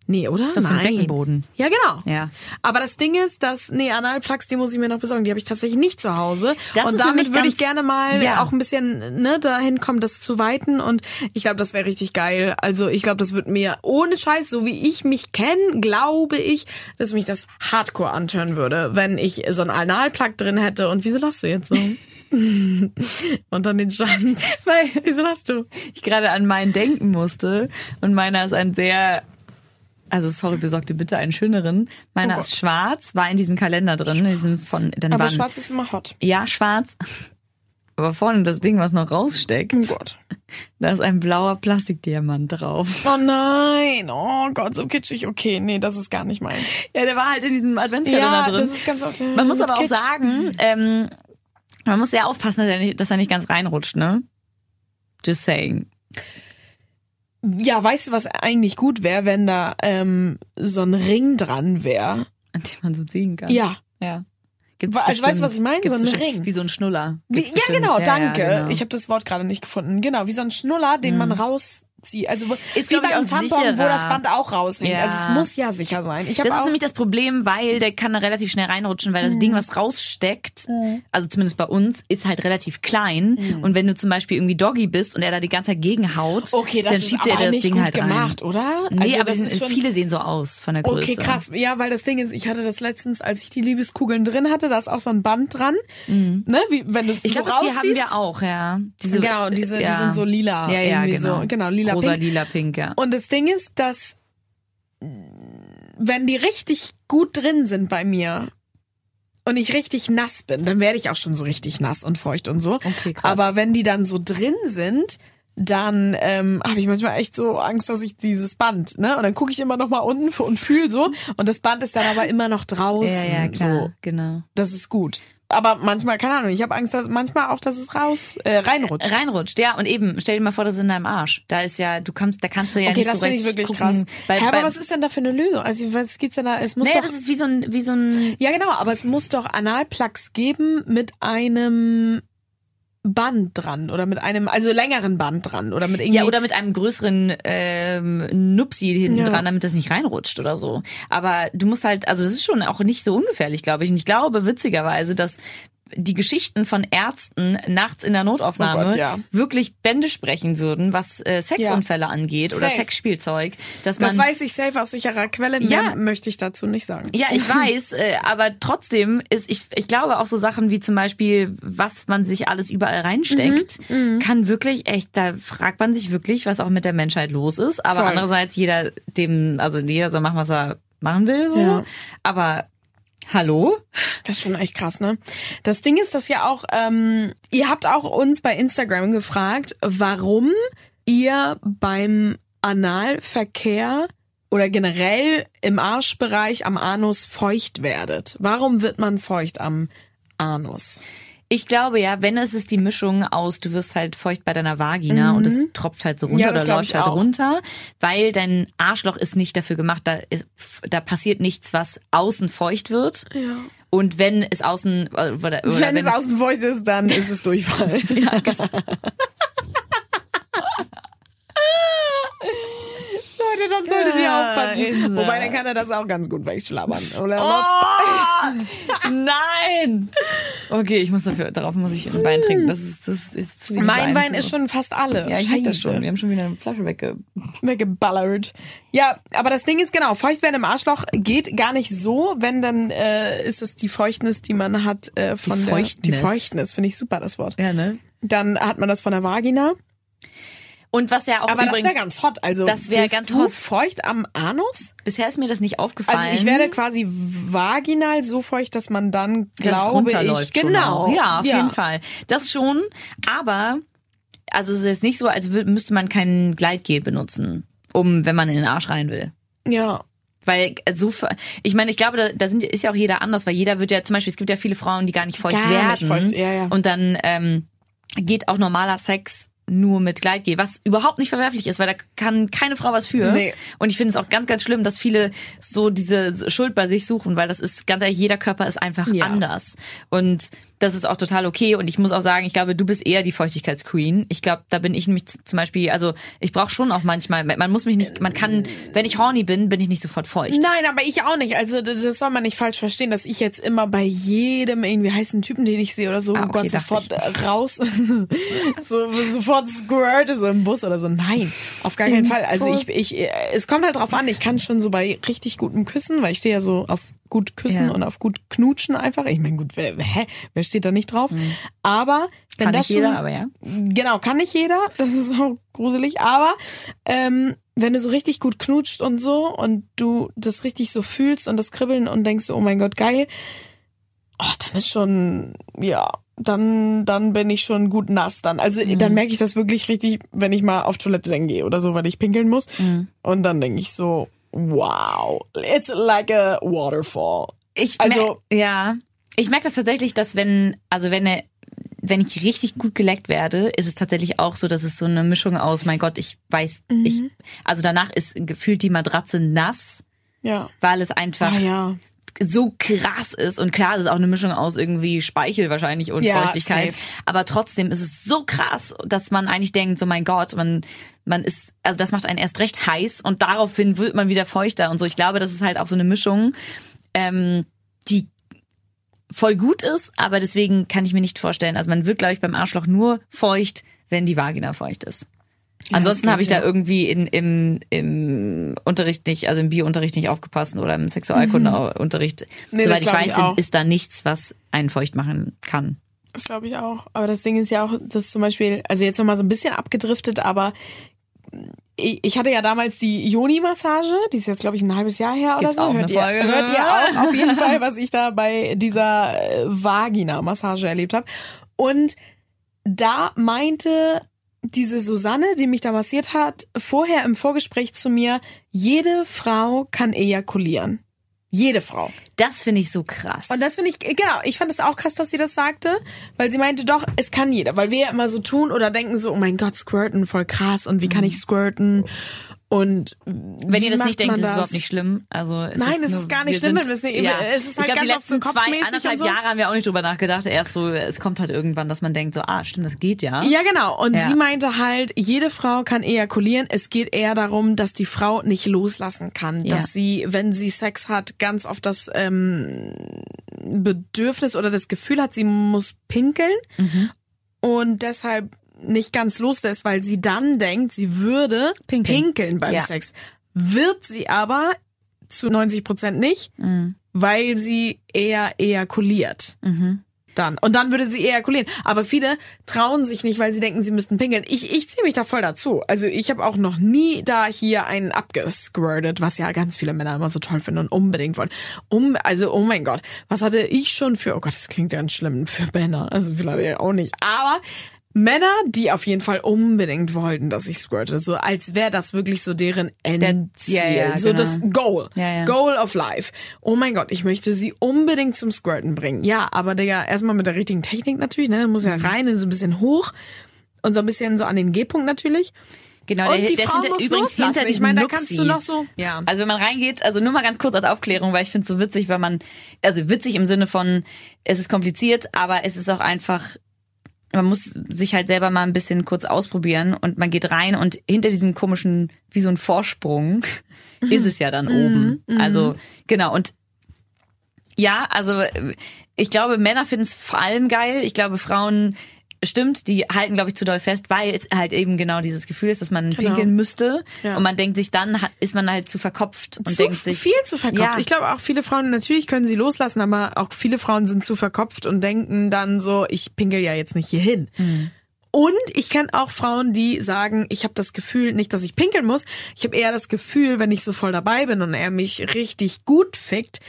Nee, oder? So nein. Beckenboden. Ja, genau. Ja. Aber das Ding ist, dass, nee, Analplugs, die muss ich mir noch besorgen. Die habe ich tatsächlich nicht zu Hause. Das und damit würde ich gerne mal Ja. auch ein bisschen, ne, dahin kommen, das zu weiten. Und ich glaube, das wäre richtig geil. Also ich glaube, das wird mir ohne Scheiß, so wie ich mich kenne, glaube ich, dass mich das Hardcore antören würde, wenn ich so einen Analplug drin hätte. Und wieso lachst du jetzt so? und dann den Schwanz. Weil Wieso lachst du? ich gerade an meinen denken musste und meiner ist ein sehr, also sorry, besorg dir bitte einen schöneren. Meiner Oh ist schwarz, war in diesem Kalender drin, in diesem von, dann Aber waren, schwarz ist immer hot. ja, schwarz. Aber vorne das Ding, was noch raussteckt, Oh Gott. da ist ein blauer Plastikdiamant drauf. Oh nein, oh Gott, so kitschig. Okay, nee, das ist gar nicht meins. Ja, der war halt in diesem Adventskalender Ja, drin. das ist ganz oft, Man muss mit aber auch Kitsch. sagen, ähm, man muss sehr aufpassen, dass er, nicht, dass er nicht ganz reinrutscht, ne? Just saying. Ja, weißt du, was eigentlich gut wäre, wenn da ähm, so ein Ring dran wäre? An dem man so ziehen kann. Ja. Ja. Gibt's also weißt du, bestimmt. was ich meine? Gibt's So ein bestimmt. Ring. Wie so ein Schnuller. Wie, ja, bestimmt. genau, Ja, danke. Ja, genau. Ich habe das Wort gerade nicht gefunden. Genau, wie so ein Schnuller, den man rauszieht. Also Ist, wie glaub ich, beim Tampon, sicherer. wo das Band auch raushängt. Ja. Also es muss ja sicher sein. Ich das ist nämlich das Problem, weil der kann da relativ schnell reinrutschen, weil das Mhm. Ding, was raussteckt, also zumindest bei uns, ist halt relativ klein. Und wenn du zum Beispiel irgendwie Doggy bist und er da die ganze Zeit gegenhaut, Mhm. okay, dann schiebt er das Ding gut halt gemacht, rein. oder? Nee, also aber die sind, viele sehen so aus von der Größe. Okay, krass. Ja, weil das Ding ist, ich hatte das letztens, als ich die Liebeskugeln drin hatte, da ist auch so ein Band dran. Ne, wie, wenn du es so glaube, die haben wir auch, ja. Diese, Genau, diese- die ja. sind so lila, Ja, ja, irgendwie genau. so. Genau, lila, Rosa, pink. lila, pink, ja. Und das Ding ist, dass wenn die richtig gut drin sind bei mir und ich richtig nass bin, dann werde ich auch schon so richtig nass und feucht und so. Okay, krass. Aber wenn die dann so drin sind, dann ähm, habe ich manchmal echt so Angst, dass ich dieses Band, ne? Und dann gucke ich immer noch mal unten und fühl so und das Band ist dann aber immer noch draußen. ja, ja, klar, So, genau. das ist gut. Aber manchmal, keine Ahnung, ich habe Angst, dass manchmal auch, dass es raus äh, reinrutscht. Reinrutscht, ja. Und eben, stell dir mal vor, das ist in deinem Arsch. Da ist ja, du kannst, da kannst du ja Okay, nicht das so finde ich recht wirklich gucken. krass. Bei, Hä, aber was ist denn da für eine Lösung? Also was gibt's denn da? Es muss naja, doch das ist wie so ein, wie so ein, Ja, genau, aber es muss doch Analplugs geben mit einem Band dran oder mit einem, also längeren Band dran oder mit irgendwie. ja, oder mit einem größeren ähm, Nupsi hinten Ja. dran, damit das nicht reinrutscht oder so. Aber du musst halt, also das ist schon auch nicht so ungefährlich, glaube ich. Und ich glaube witzigerweise, dass die Geschichten von Ärzten nachts in der Notaufnahme Oh Gott, ja. wirklich Bände sprechen würden, was äh, Sexunfälle angeht oder Safe. Sexspielzeug, dass man das weiß ich safe aus sicherer Quelle. Mehr Ja. möchte ich dazu nicht sagen. Ja, ich weiß, äh, aber trotzdem ist, ich, ich glaube auch so Sachen wie zum Beispiel, was man sich alles überall reinsteckt, Mhm, kann wirklich echt, da fragt man sich wirklich, was auch mit der Menschheit los ist. Aber Voll. andererseits jeder dem, also jeder soll machen, was er machen will. So. Ja. Aber hallo? Das ist schon echt krass, ne? Das Ding ist, dass ja auch, ähm, ihr habt auch uns bei Instagram gefragt, warum ihr beim Analverkehr oder generell im Arschbereich am Anus feucht werdet. Warum wird man feucht am Anus? Ich glaube ja, wenn es ist die Mischung aus, du wirst halt feucht bei deiner Vagina und es tropft halt so runter Mhm. Ja, oder läuft halt auch. runter, weil dein Arschloch ist nicht dafür gemacht, da, ist, da passiert nichts, was außen feucht wird. Ja. Und wenn es außen äh, oder, oder Wenn, es außen feucht ist, dann ist es Durchfall. ja, genau. Leute, dann solltet ihr Ja, aufpassen. Isa. Wobei, dann kann er das auch ganz gut wegschlabbern. Oder? Oh, nein! Okay, ich muss dafür, darauf muss ich ein Wein trinken. Das ist, das ist zu wenig mein Wein ist schon fast alle. Ja, ich hab das schon. Wir haben schon wieder eine Flasche wegge... weggeballert. Ja, aber das Ding ist genau, Feuchtwerden im Arschloch geht gar nicht so, wenn dann äh, ist es die Feuchtnis, die man hat äh, von der Feuchtnis. die Feuchtnis, finde ich super das Wort. Ja, ne? Dann hat man das von der Vagina. Und was ja auch Aber übrigens... das wäre ganz hot. Also das wär wirst ganz du hot. feucht am Anus? Bisher ist mir das nicht aufgefallen. Also ich werde quasi vaginal so feucht, dass man dann dass es glaube runterläuft. ich genau. Ja, auf jeden Fall. Das schon. Aber also es ist nicht so, als müsste man kein Gleitgel benutzen, um wenn man in den Arsch rein will. Ja. Weil äh, so, ich meine, ich glaube, da, da sind, ist ja auch jeder anders, weil jeder wird ja zum Beispiel, es gibt ja viele Frauen, die gar nicht feucht Gar werden. nicht feucht, ja, ja. Und dann ähm, geht auch normaler Sex nur mit Gleitgel, was überhaupt nicht verwerflich ist, weil da kann keine Frau was für. Nee. Und ich finde es auch ganz, ganz schlimm, dass viele so diese Schuld bei sich suchen, weil das ist ganz ehrlich, jeder Körper ist einfach Ja. anders. Und das ist auch total okay. Und ich muss auch sagen, ich glaube, du bist eher die Feuchtigkeitsqueen. Ich glaube, da bin ich nämlich zum Beispiel, also ich brauche schon auch manchmal, man muss mich nicht, man kann, wenn ich horny bin, bin ich nicht sofort feucht. Nein, aber ich auch nicht. Also das soll man nicht falsch verstehen, dass ich jetzt immer bei jedem irgendwie heißen Typen, den ich sehe oder so, Ah, oh okay, Gott, sofort äh, raus, so sofort squirte so im Bus oder so. Nein, auf gar keinen Fall. Also ich, ich, äh, es kommt halt drauf an. Ich kann schon so bei richtig gutem Küssen, weil ich stehe ja so auf gut küssen Ja. und auf gut knutschen einfach. Ich meine, gut, wer, hä, wer steht da nicht drauf? Aber wenn Mhm. Kann das nicht jeder, schon, aber ja. Genau, kann nicht jeder. Das ist auch gruselig. Aber ähm, wenn du so richtig gut knutscht und so und du das richtig so fühlst und das Kribbeln und denkst so, oh mein Gott, geil, oh, dann ist schon, ja, dann, dann bin ich schon gut nass dann. Also dann merke ich das wirklich richtig, wenn ich mal auf Toilette dann gehe oder so, weil ich pinkeln muss. Und dann denke ich so, wow, it's like a waterfall. Ich Also- ja, ich merke das tatsächlich, dass wenn, also wenn wenn ich richtig gut geleckt werde, ist es tatsächlich auch so, dass es so eine Mischung aus, mein Gott, ich weiß, ich, also danach ist gefühlt die Matratze nass, Ja. weil es einfach Ah ja. So krass ist und klar, es ist auch eine Mischung aus irgendwie Speichel wahrscheinlich und Ja, Feuchtigkeit, safe. aber trotzdem ist es so krass, dass man eigentlich denkt, so mein Gott, man man ist also das macht einen erst recht heiß und daraufhin wird man wieder feuchter und so. Ich glaube, das ist halt auch so eine Mischung, ähm, die voll gut ist, aber deswegen kann ich mir nicht vorstellen, also man wird glaube ich beim Arschloch nur feucht, wenn die Vagina feucht ist. Ansonsten das habe ich glaub da irgendwie in, im, im Unterricht nicht, also im Biounterricht nicht aufgepasst oder im Sexualkundeunterricht. Nee, Soweit ich ich weiß, auch. ist da nichts, was einen feucht machen kann. Das glaube ich auch. Aber das Ding ist ja auch, dass zum Beispiel, also jetzt nochmal so ein bisschen abgedriftet, aber ich ich hatte ja damals die Joni-Massage, die ist jetzt, glaube ich, ein halbes Jahr her Gibt's oder so. Hört ihr, hört ihr auch auf jeden Fall, was ich da bei dieser äh, Vagina-Massage erlebt habe. Und da meinte diese Susanne, die mich da massiert hat, vorher im Vorgespräch zu mir, jede Frau kann ejakulieren. Jede Frau. Das finde ich so krass. Und das finde ich, genau, ich fand es auch krass, dass sie das sagte, weil sie meinte, doch, es kann jeder, weil wir ja immer so tun oder denken so, oh mein Gott, squirten, voll krass und wie kann ich squirten und wenn ihr das nicht denkt, ist es überhaupt nicht schlimm. Also es Nein, es nur- ist gar nicht schlimm, sind- wenn wir es nicht- ja. es ist halt ich glaube, die ganz oft so letzten zwei, kopfmäßig anderthalb und so. Jahre haben wir auch nicht drüber nachgedacht. Erst so, es kommt halt irgendwann, dass man denkt so, ah, stimmt, das geht ja. Ja, genau. Und Ja. sie meinte halt, jede Frau kann ejakulieren. Es geht eher darum, dass die Frau nicht loslassen kann. Ja. Dass sie, wenn sie Sex hat, ganz oft das ähm, Bedürfnis oder das Gefühl hat, sie muss pinkeln. Mhm. Und deshalb nicht ganz loslässt, weil sie dann denkt, sie würde Pinkeln. pinkeln, beim Ja. Sex. Wird sie aber zu 90 Prozent nicht, Mhm. weil sie eher ejakuliert. Dann. Und dann würde sie ejakulieren. Aber viele trauen sich nicht, weil sie denken, sie müssten pinkeln. Ich, ich ziehe mich da voll dazu. Also ich habe auch noch nie da hier einen abgesquirtet, was ja ganz viele Männer immer so toll finden und unbedingt wollen. Um, also, oh mein Gott, was hatte ich schon für, oh Gott, das klingt ganz schlimm für Männer. Also vielleicht auch nicht. Aber Männer, die auf jeden Fall unbedingt wollten, dass ich squirte, so als wäre das wirklich so deren Endziel, ja, ja, so genau. das Goal, Ja. Goal of Life. Oh mein Gott, ich möchte sie unbedingt zum Squirten bringen. Ja, aber Digga, erstmal mit der richtigen Technik natürlich, ne, muss Mhm. ja rein und so ein bisschen hoch und so ein bisschen so an den G-Punkt natürlich. Genau, Und der, die der ist Frau hinter, muss übrigens loslassen. hinter Ich meine, da kannst du noch so- ja. Also wenn man reingeht, also nur mal ganz kurz als Aufklärung, weil ich finde es so witzig, weil man, also witzig im Sinne von, es ist kompliziert, aber es ist auch einfach, man muss sich halt selber mal ein bisschen kurz ausprobieren und man geht rein und hinter diesem komischen, wie so ein Vorsprung, ist es ja dann oben. Also genau und ja, also ich glaube, Männer finden es vor allem geil. Ich glaube, Frauen stimmt, die halten, glaube ich, zu doll fest, weil es halt eben genau dieses Gefühl ist, dass man pinkeln müsste. Ja. Und man denkt sich, dann hat- ist man halt zu verkopft und zu denkt sich. viel zu verkopft. Ja, Ich glaube auch viele Frauen, natürlich können sie loslassen, aber auch viele Frauen sind zu verkopft und denken dann so, ich pinkel ja jetzt nicht hier hin. Mhm. Und ich kenne auch Frauen, die sagen, ich habe das Gefühl, nicht, dass ich pinkeln muss, ich habe eher das Gefühl, wenn ich so voll dabei bin und er mich richtig gut fickt,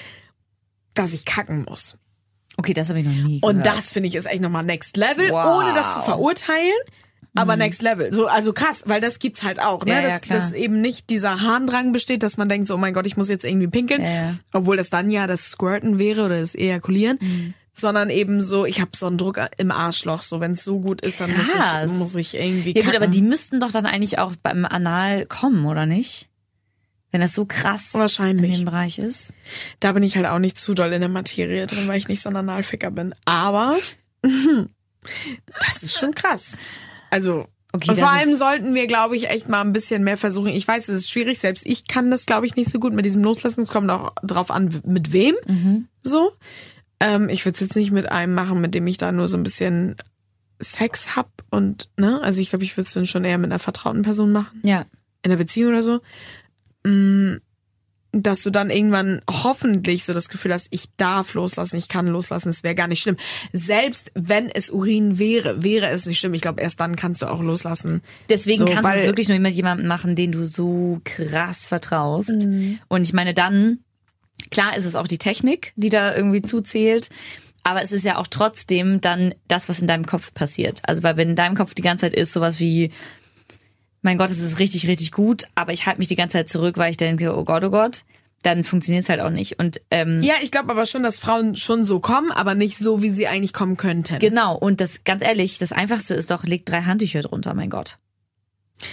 dass ich kacken muss. Okay, das habe ich noch nie Und gehört. das finde ich ist echt nochmal Next Level, Wow. ohne das zu verurteilen. Aber Next Level. So, also krass, weil das gibt's halt auch, ne? Ja, ja, dass, dass eben nicht dieser Harndrang besteht, dass man denkt, so, oh mein Gott, ich muss jetzt irgendwie pinkeln. Ja. Obwohl das dann ja das Squirten wäre oder das Ejakulieren. Mhm. Sondern eben so, ich habe so einen Druck im Arschloch. So, wenn es so gut ist, dann muss ich, muss ich irgendwie Ja gut, aber die müssten doch dann eigentlich auch beim Anal kommen, oder nicht? Wenn das so krass Wahrscheinlich. in dem Bereich ist. Da bin ich halt auch nicht zu doll in der Materie drin, weil ich nicht so ein Analficker bin. Aber das ist schon krass. Also Okay, und vor allem sollten wir, glaube ich, echt mal ein bisschen mehr versuchen. Ich weiß, es ist schwierig. Selbst ich kann das, glaube ich, nicht so gut mit diesem Loslassen. Es kommt auch drauf an, mit wem. Mhm. So. Ähm, ich würde es jetzt nicht mit einem machen, mit dem ich da nur so ein bisschen Sex hab und ne, also ich glaube, ich würde es dann schon eher mit einer vertrauten Person machen Ja. in einer Beziehung oder so, dass du dann irgendwann hoffentlich so das Gefühl hast, ich darf loslassen, ich kann loslassen, es wäre gar nicht schlimm. Selbst wenn es Urin wäre, wäre es nicht schlimm. Ich glaube, erst dann kannst du auch loslassen. Deswegen So, kannst du es wirklich nur mit jemandem machen, den du so krass vertraust. Mhm. Und ich meine, dann, klar ist es auch die Technik, die da irgendwie zuzählt. Aber es ist ja auch trotzdem dann das, was in deinem Kopf passiert. Also, weil wenn in deinem Kopf die ganze Zeit ist sowas wie, mein Gott, es ist richtig, richtig gut, aber ich halte mich die ganze Zeit zurück, weil ich denke, oh Gott, oh Gott, dann funktioniert es halt auch nicht. Und ähm, Ja, ich glaube aber schon, dass Frauen schon so kommen, aber nicht so, wie sie eigentlich kommen könnten. genau, und das ganz ehrlich, das Einfachste ist doch, leg drei Handtücher drunter, mein Gott.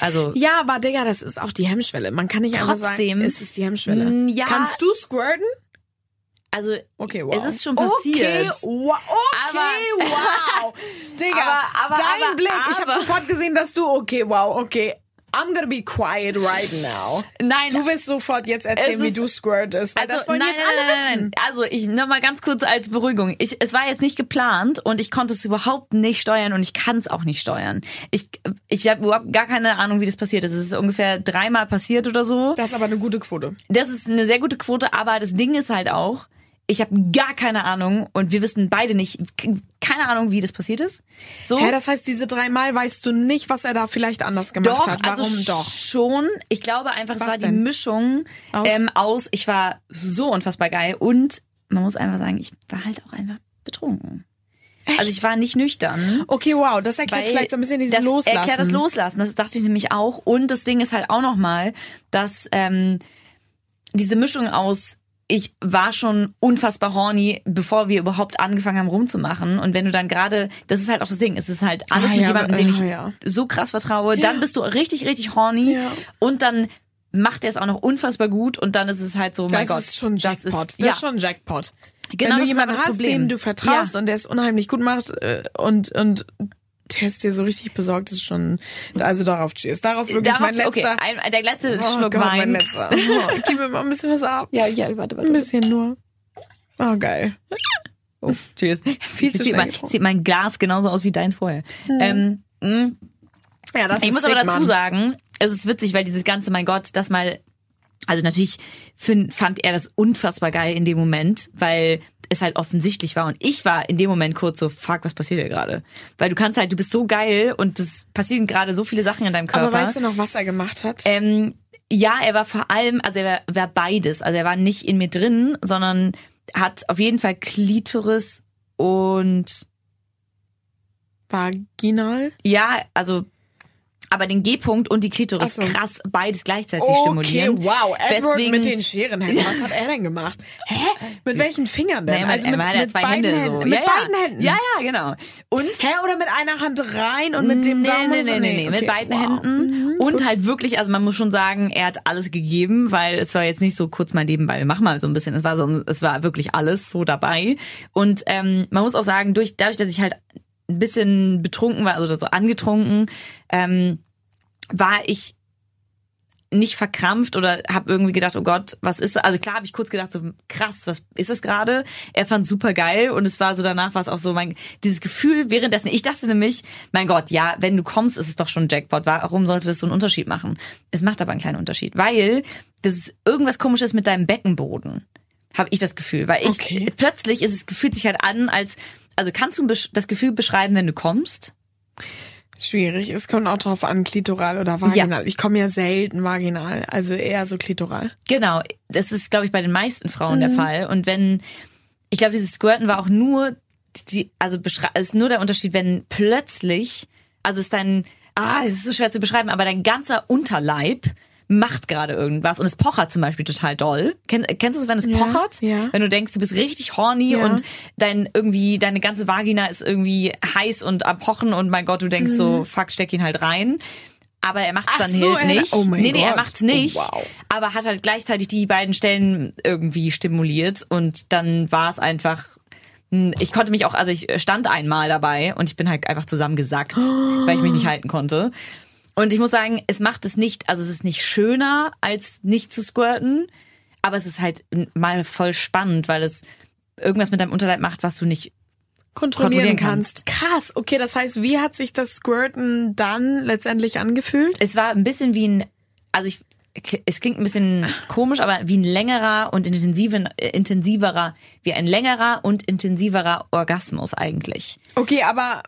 Also Ja, aber Digga, das ist auch die Hemmschwelle. Man kann nicht einfach Trotzdem. sagen, es ist die Hemmschwelle. Mm, ja. Kannst du squirten? Also, Okay, wow. es ist schon passiert. Okay, wow. Okay, Aber- wow. Digga, Aber- aber- dein Blick. Ich habe sofort gesehen, dass du, okay, wow, okay. I'm gonna be quiet right now. Nein, Du wirst sofort jetzt erzählen, wie du squirtest, weil das wollen nein, jetzt alle nein, nein, wissen. nein. Also ich nur mal ganz kurz als Beruhigung. Ich, es war jetzt nicht geplant und ich konnte es überhaupt nicht steuern und ich kann es auch nicht steuern. Ich, ich habe überhaupt gar keine Ahnung, wie das passiert ist. Es ist ungefähr dreimal passiert oder so. Das ist aber eine gute Quote. Das ist eine sehr gute Quote, aber das Ding ist halt auch, ich habe gar keine Ahnung und wir wissen beide nicht, keine Ahnung, wie das passiert ist. So. Hä, das heißt, diese dreimal weißt du nicht, was er da vielleicht anders gemacht Doch, hat. Warum also doch? schon. Ich glaube einfach, es Was war die denn? Mischung Aus? Ähm, aus, ich war so unfassbar geil und man muss einfach sagen, ich war halt auch einfach betrunken. Also ich war nicht nüchtern. Okay, wow, das erklärt vielleicht so ein bisschen dieses das Loslassen. Erklärt das Loslassen, das dachte ich nämlich auch. Und das Ding ist halt auch nochmal, dass ähm, diese Mischung aus ich war schon unfassbar horny, bevor wir überhaupt angefangen haben rumzumachen. Und wenn du dann gerade, das ist halt auch das Ding, es ist halt alles Ah, mit ja, jemandem, den ich ja, ja. so krass vertraue, dann bist du richtig, richtig horny und dann macht er es auch noch unfassbar gut und dann ist es halt so, mein das Gott. ist schon Jackpot. Das ist, ja. schon Jackpot. Genau, Wenn das du ist jemanden das hast, Problem. dem du vertraust Ja. und der es unheimlich gut macht äh, und und der ist dir so richtig besorgt, ist schon also darauf cheers. Darauf wirklich Darauf, mein letzter. okay, ein, der letzte oh Schluck Gott, Wein. mein letzter. Oh, gib mir mal ein bisschen was ab. Ja, ja, warte, warte. Ein bisschen nur. Oh geil. Oh, cheers. Viel zu sieht getrunken. sieht mein Glas genauso aus wie deins vorher. Ähm, mh. Ja, das ich ist muss aber sick, dazu Mann. sagen, es ist witzig, weil dieses ganze, mein Gott, das mal, also natürlich find, fand er das unfassbar geil in dem Moment, weil es halt offensichtlich war und ich war in dem Moment kurz so, fuck, was passiert hier gerade? Weil du kannst halt, du bist so geil und es passieren gerade so viele Sachen in deinem Körper. Aber weißt du noch, was er gemacht hat? Ähm, ja, er war vor allem, also er war, war beides. Also er war nicht in mir drin, sondern hat auf jeden Fall Klitoris und Vaginal? Ja, also aber den G-Punkt und die Klitoris so. krass beides gleichzeitig stimulieren. wow. Edward Deswegen, mit den Scherenhänden. Was hat er denn gemacht? Hä? Mit welchen Fingern denn? Man, also mit, ja mit zwei beiden Hände Händen. so. Mit ja, ja. beiden Händen? Ja, ja, genau. Und Hä? Oder mit einer Hand rein und mit dem nee, Daumen? nee, so? nee, nee, nee, mit okay, beiden wow. Händen. Mhm, und gut. halt wirklich, also man muss schon sagen, er hat alles gegeben, weil es war jetzt nicht so kurz mal nebenbei, machen mal so ein bisschen. Es war so, es war wirklich alles so dabei. Und ähm, man muss auch sagen, durch dadurch, dass ich halt ein bisschen betrunken war, also so angetrunken, ähm, war ich nicht verkrampft oder habe irgendwie gedacht, oh Gott, was ist das? Also klar habe ich kurz gedacht, so krass, was ist das gerade? Er fand super geil und es war so danach war es auch so mein dieses Gefühl währenddessen. Ich dachte nämlich, mein Gott, ja, wenn du kommst, ist es doch schon Jackpot. Warum sollte das so einen Unterschied machen? Es macht aber einen kleinen Unterschied, weil das ist irgendwas Komisches mit deinem Beckenboden. Habe ich das Gefühl, weil ich Okay. plötzlich ist es fühlt sich halt an als also kannst du das Gefühl beschreiben, wenn du kommst? Schwierig. Es kommt auch drauf an, klitoral oder vaginal. Ich komme ja selten vaginal, also eher so klitoral. Genau, das ist, glaube ich, bei den meisten Frauen der Fall. Und wenn, ich glaube, dieses Squirten war auch nur, die, also ist nur der Unterschied, wenn plötzlich, also ist dein, ah, es ist so schwer zu beschreiben, aber dein ganzer Unterleib macht gerade irgendwas und es pochert zum Beispiel total doll. Kenn, kennst du es, wenn es Ja, pochert? ja. Wenn du denkst, du bist richtig horny Ja. und dein irgendwie deine ganze Vagina ist irgendwie heiß und am pochen und mein Gott, du denkst so, fuck, steck ihn halt rein. Aber er macht's Mhm. Ach dann so, halt er- nicht. oh mein nee, nee, er Gott. macht's nicht. Oh, wow. Aber hat halt gleichzeitig die beiden Stellen irgendwie stimuliert und dann war es einfach hm, ich konnte mich auch, also ich stand einmal dabei und ich bin halt einfach zusammengesackt, weil ich mich nicht halten konnte. Und ich muss sagen, es macht es nicht, also es ist nicht schöner, als nicht zu squirten, aber es ist halt mal voll spannend, weil es irgendwas mit deinem Unterleib macht, was du nicht Kontrollieren, Kontrollieren kannst. Krass. Okay, das heißt, wie hat sich das Squirten dann letztendlich angefühlt? es war ein bisschen wie ein, also ich, es klingt ein bisschen komisch, aber wie ein längerer und intensiven, äh, intensiverer, wie ein längerer und intensiverer Orgasmus eigentlich. Okay, aber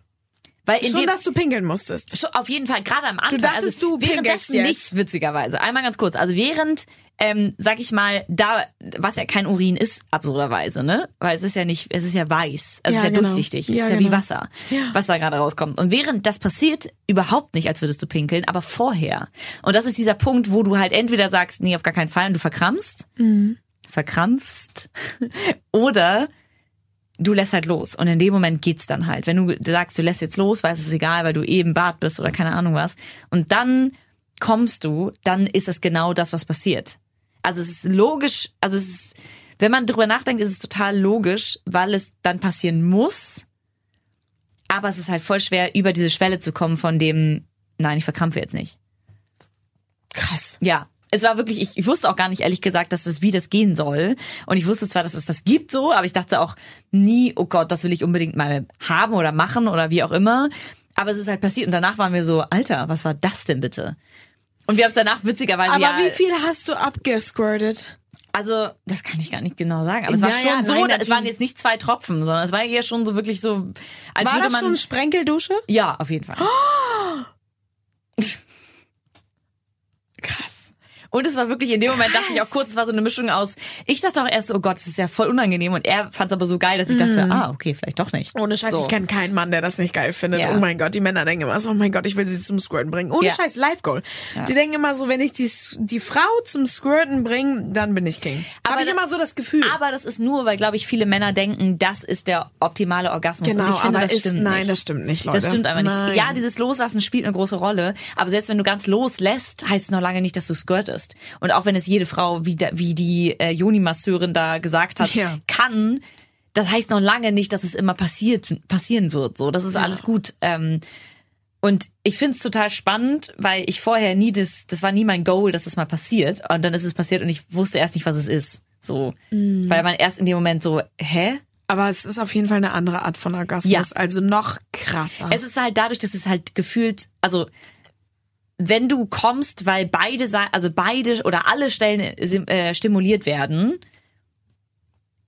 Weil in schon, dem, dass du pinkeln musstest. Schon auf jeden Fall, gerade am Anfang. dachtest, also du pinkelst währenddessen jetzt. nicht, witzigerweise. Einmal ganz kurz. Also während, ähm, sag ich mal, da, was ja kein Urin ist, absurderweise, ne? Weil es ist ja nicht, es ist ja weiß. Also Ja, es ist ja genau. durchsichtig. Es Ja, ist ja genau. wie Wasser, Ja. was da gerade rauskommt. Und während das passiert, überhaupt nicht, als würdest du pinkeln, aber vorher. Und das ist dieser Punkt, wo du halt entweder sagst, nee, auf gar keinen Fall, und du verkrampfst, Mhm. verkrampfst, oder du lässt halt los und in dem Moment geht's dann halt. Wenn du sagst, du lässt jetzt los, weil es ist egal, weil du eben Bad bist oder keine Ahnung was und dann kommst du, dann ist es genau das, was passiert. Also es ist logisch, also es ist, wenn man drüber nachdenkt, ist es total logisch, weil es dann passieren muss, aber es ist halt voll schwer, über diese Schwelle zu kommen von dem, nein, ich verkrampfe jetzt nicht. Krass. Ja. Es war wirklich, ich, ich wusste auch gar nicht, ehrlich gesagt, dass es, wie das gehen soll. Und ich wusste zwar, dass es das gibt so, aber ich dachte auch nie, oh Gott, das will ich unbedingt mal haben oder machen oder wie auch immer. Aber es ist halt passiert und danach waren wir so, Alter, was war das denn bitte? Und wir haben es danach witzigerweise Aber ja, wie viel hast du abgesquirtet? also das kann ich gar nicht genau sagen, aber es war Ja, schon ja, so, nein, es waren jetzt nicht zwei Tropfen, sondern es war eher schon so wirklich so, als War das man schon Sprenkeldusche? ja, auf jeden Fall. Krass. Und es war wirklich, in dem Moment dachte ich auch kurz, es war so eine Mischung aus, ich dachte auch erst, oh Gott, das ist ja voll unangenehm und er fand es aber so geil, dass ich dachte, ah, okay, vielleicht doch nicht. Ohne Scheiß, So. ich kenne keinen Mann, der das nicht geil findet. Ja. Oh mein Gott, die Männer denken immer so, oh mein Gott, ich will sie zum Squirten bringen. Ohne Ja. Scheiß, Life Goal. Die denken immer so, wenn ich die, die Frau zum Squirten bringe, dann bin ich King. Habe Aber ich immer so das Gefühl. Aber das ist nur, weil, glaube ich, viele Männer denken, das ist der optimale Orgasmus. Genau, und ich finde, aber das ist- stimmt nein, nicht. das stimmt nicht, Leute. Das stimmt einfach nicht. Nein. Ja, dieses Loslassen spielt eine große Rolle. Aber selbst wenn du ganz loslässt, heißt es noch lange nicht, dass du squirtest. Und auch wenn es jede Frau, wie, wie die äh, Joni-Masseurin da gesagt hat, Ja. kann, das heißt noch lange nicht, dass es immer passiert, passieren wird. So, das ist alles gut. Ähm, und ich find's total spannend, weil ich vorher nie das, das war nie mein Goal, dass das mal passiert. Und dann ist es passiert und ich wusste erst nicht, was es ist. So, Mhm. weil man erst in dem Moment so, hä? aber es ist auf jeden Fall eine andere Art von Orgasmus. Ja. Also noch krasser. Es ist halt dadurch, dass es halt gefühlt, also wenn du kommst, weil beide, also beide oder alle Stellen äh, stimuliert werden,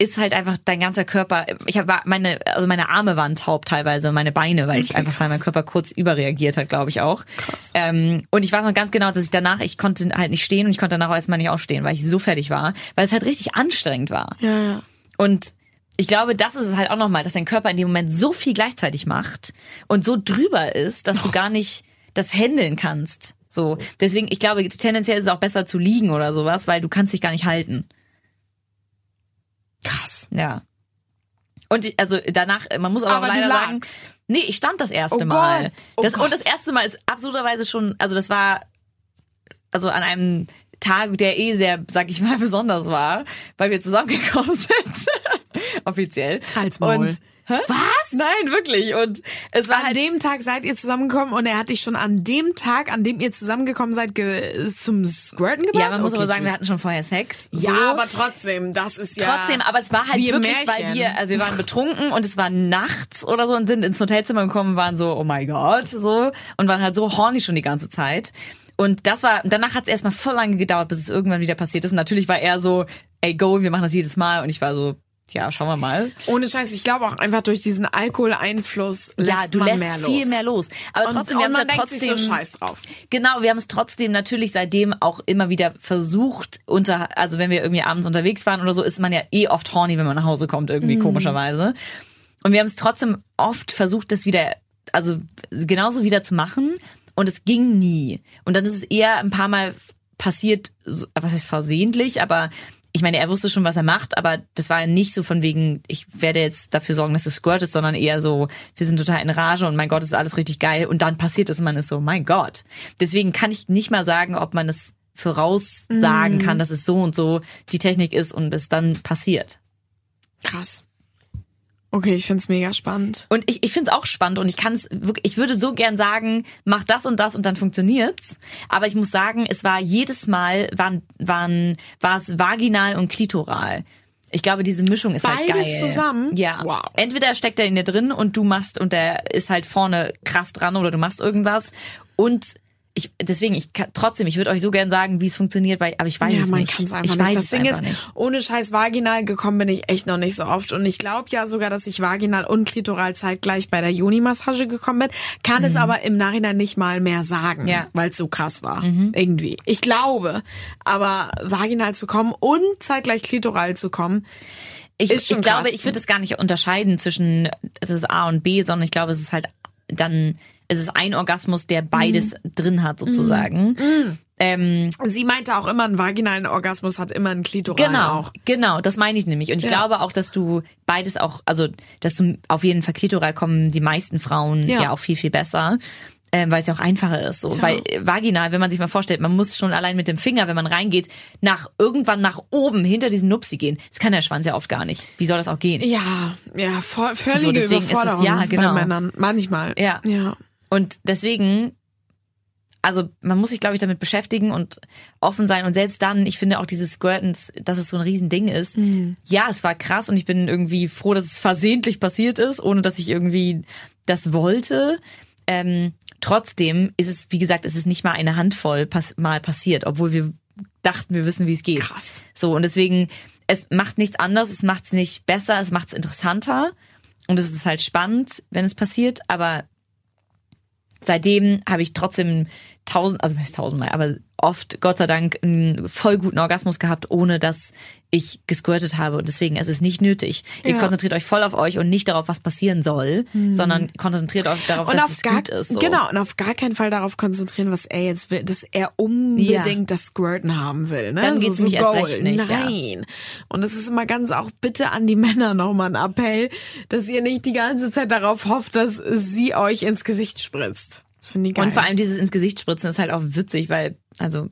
ist halt einfach dein ganzer Körper. Ich habe meine, also meine Arme waren taub teilweise, meine Beine, weil ich Okay, einfach, weil mein. Körper kurz überreagiert hat, glaube ich auch. Krass. Ähm, und ich weiß noch ganz genau, dass ich danach, ich konnte halt nicht stehen und ich konnte danach auch erstmal nicht aufstehen, weil ich so fertig war, weil es halt richtig anstrengend war. ja, ja. Und ich glaube, das ist es halt auch nochmal, dass dein Körper in dem Moment so viel gleichzeitig macht und so drüber ist, dass du gar nicht das handeln kannst. So. Deswegen, ich glaube, tendenziell ist es auch besser zu liegen oder sowas, weil du kannst dich gar nicht halten. Krass. Ja. Und ich- also danach, man muss aber, Aber leider du sagen, nee, ich stand das erste Oh Mal. Oh das, Gott. Und das erste Mal ist absurderweise schon, also das war, also an einem Tag, der eh sehr, sag ich mal, besonders war, weil wir zusammengekommen sind. Offiziell. Halt's Maul. Und, hä? Was? Nein, wirklich. Und es war An halt, dem Tag seid ihr zusammengekommen und er hat dich schon an dem Tag, an dem ihr zusammengekommen seid, ge zum Squirten gebracht? ja, man muss Okay, aber sagen, wir hatten schon vorher Sex. Ja, so. aber trotzdem, das ist ja... Trotzdem, aber es war halt wirklich, weil wir, also wir waren betrunken und es war nachts oder so und sind ins Hotelzimmer gekommen und waren so, oh my God, so und waren halt so horny schon die ganze Zeit. Und das war, danach hat es erstmal voll lange gedauert, bis es irgendwann wieder passiert ist. Und natürlich war er so, ey, go, wir machen das jedes Mal. Und ich war so, ja, schauen wir mal. Ohne Scheiß, ich glaube auch einfach durch diesen Alkoholeinfluss lässt ja, du man lässt mehr viel los. mehr los. Aber Und, trotzdem, und wir haben es ja trotzdem. so scheiß drauf. Genau, wir haben es trotzdem natürlich seitdem auch immer wieder versucht, unter, also wenn wir irgendwie abends unterwegs waren oder so, ist man ja eh oft horny, wenn man nach Hause kommt, irgendwie komischerweise. Und wir haben es trotzdem oft versucht, das wieder, also genauso wieder zu machen. Und es ging nie. Und dann ist es eher ein paar Mal passiert, was heißt versehentlich, aber ich meine, er wusste schon, was er macht, aber das war nicht so von wegen, ich werde jetzt dafür sorgen, dass du squirtest, sondern eher so, wir sind total in Rage und mein Gott, ist alles richtig geil. Und dann passiert es und man ist so, mein Gott. Deswegen kann ich nicht mal sagen, ob man es voraussagen kann, dass es so und so die Technik ist und es dann passiert. Krass. Okay, ich find's mega spannend. Und ich, ich finde es auch spannend und ich kann es wirklich, ich würde so gern sagen, mach das und das und dann funktioniert's. Aber ich muss sagen, es war jedes Mal, waren, waren, war es vaginal und klitoral. Ich glaube, diese Mischung ist halt Beides geil. zusammen? Ja. Wow. Entweder steckt er in dir drin und du machst und der ist halt vorne krass dran oder du machst irgendwas. Und ich, deswegen, ich kann, trotzdem, ich würde euch so gern sagen, wie es funktioniert, weil, aber ich weiß ja, es man nicht. kann es einfach ich nicht. weiß Das es Ding einfach ist, nicht. ohne scheiß vaginal gekommen bin ich echt noch nicht so oft. Und ich glaube ja sogar, dass ich vaginal und klitoral zeitgleich bei der Joni-Massage gekommen bin. Kann es aber im Nachhinein nicht mal mehr sagen, Mhm. Ja. Mhm. weil es so krass war. Irgendwie. Ich glaube. Aber vaginal zu kommen und zeitgleich klitoral zu kommen, Ich, ich glaube, krass. ich würde es gar nicht unterscheiden zwischen es ist A und B, sondern ich glaube, es ist halt dann, es ist ein Orgasmus, der beides Mhm. drin hat sozusagen. Ähm, sie meinte auch immer, ein vaginalen Orgasmus hat immer einen klitoralen genau, auch. genau, das meine ich nämlich. Und ich Ja. glaube auch, dass du beides auch, also dass du auf jeden Fall klitoral kommen die meisten Frauen ja, Ja. auch viel, viel besser. Ähm, weil es ja auch einfacher ist. So. Weil äh, vaginal, wenn man sich mal vorstellt, man muss schon allein mit dem Finger, wenn man reingeht, nach irgendwann nach oben hinter diesen Nupsi gehen. Das kann der Schwanz ja oft gar nicht. Wie soll das auch gehen? Ja, ja, voll, völlige So, deswegen ist es- Überforderung ja, genau. bei Männern. Manchmal. Ja. Ja. Und deswegen, also man muss sich, glaube ich, damit beschäftigen und offen sein. Und selbst dann, ich finde auch dieses Squirten, dass es so ein Riesending ist. Ja, es war krass und ich bin irgendwie froh, dass es versehentlich passiert ist, ohne dass ich irgendwie das wollte. Ähm, trotzdem ist es, wie gesagt, es ist nicht mal eine Handvoll pass mal passiert, obwohl wir dachten, wir wissen, wie es geht. Krass. So, und deswegen, es macht nichts anderes, es macht es nicht besser, es macht es interessanter. Und es ist halt spannend, wenn es passiert, aber seitdem habe ich trotzdem tausend, also heißt tausendmal, aber oft, Gott sei Dank, einen voll guten Orgasmus gehabt, ohne dass ich gesquirtet habe. Und deswegen es ist nicht nötig. Ihr Ja. konzentriert euch voll auf euch und nicht darauf, was passieren soll, sondern konzentriert euch darauf, Und dass auf es gar, gut ist. So. genau, und auf gar keinen Fall darauf konzentrieren, was er jetzt will, dass er unbedingt Ja. das Squirten haben will. Ne? Dann so, geht's so nämlich erst recht nicht, ja. Nein. Und es ist immer ganz auch bitte an die Männer nochmal ein Appell, dass ihr nicht die ganze Zeit darauf hofft, dass sie euch ins Gesicht spritzt. Das finde ich geil. Und vor allem dieses ins Gesicht spritzen ist halt auch witzig, weil, also,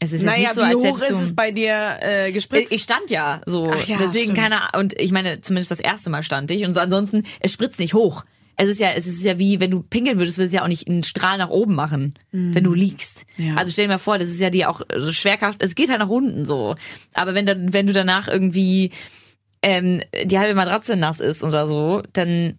es ist naja, nicht so, wie als hoch ist es bei dir äh, gespritzt? Ich stand ja so. Ach ja, Deswegen stimmt. keine Und ich meine, zumindest das erste Mal stand ich. Und so ansonsten, es spritzt nicht hoch. Es ist ja, es ist ja wie, wenn du pinkeln würdest, würdest du ja auch nicht einen Strahl nach oben machen, wenn du liegst. Mhm. Ja. Also stell dir mal vor, das ist ja die auch so Schwerkraft, es geht halt nach unten so. Aber wenn dann, wenn du danach irgendwie ähm, die halbe Matratze nass ist oder so, dann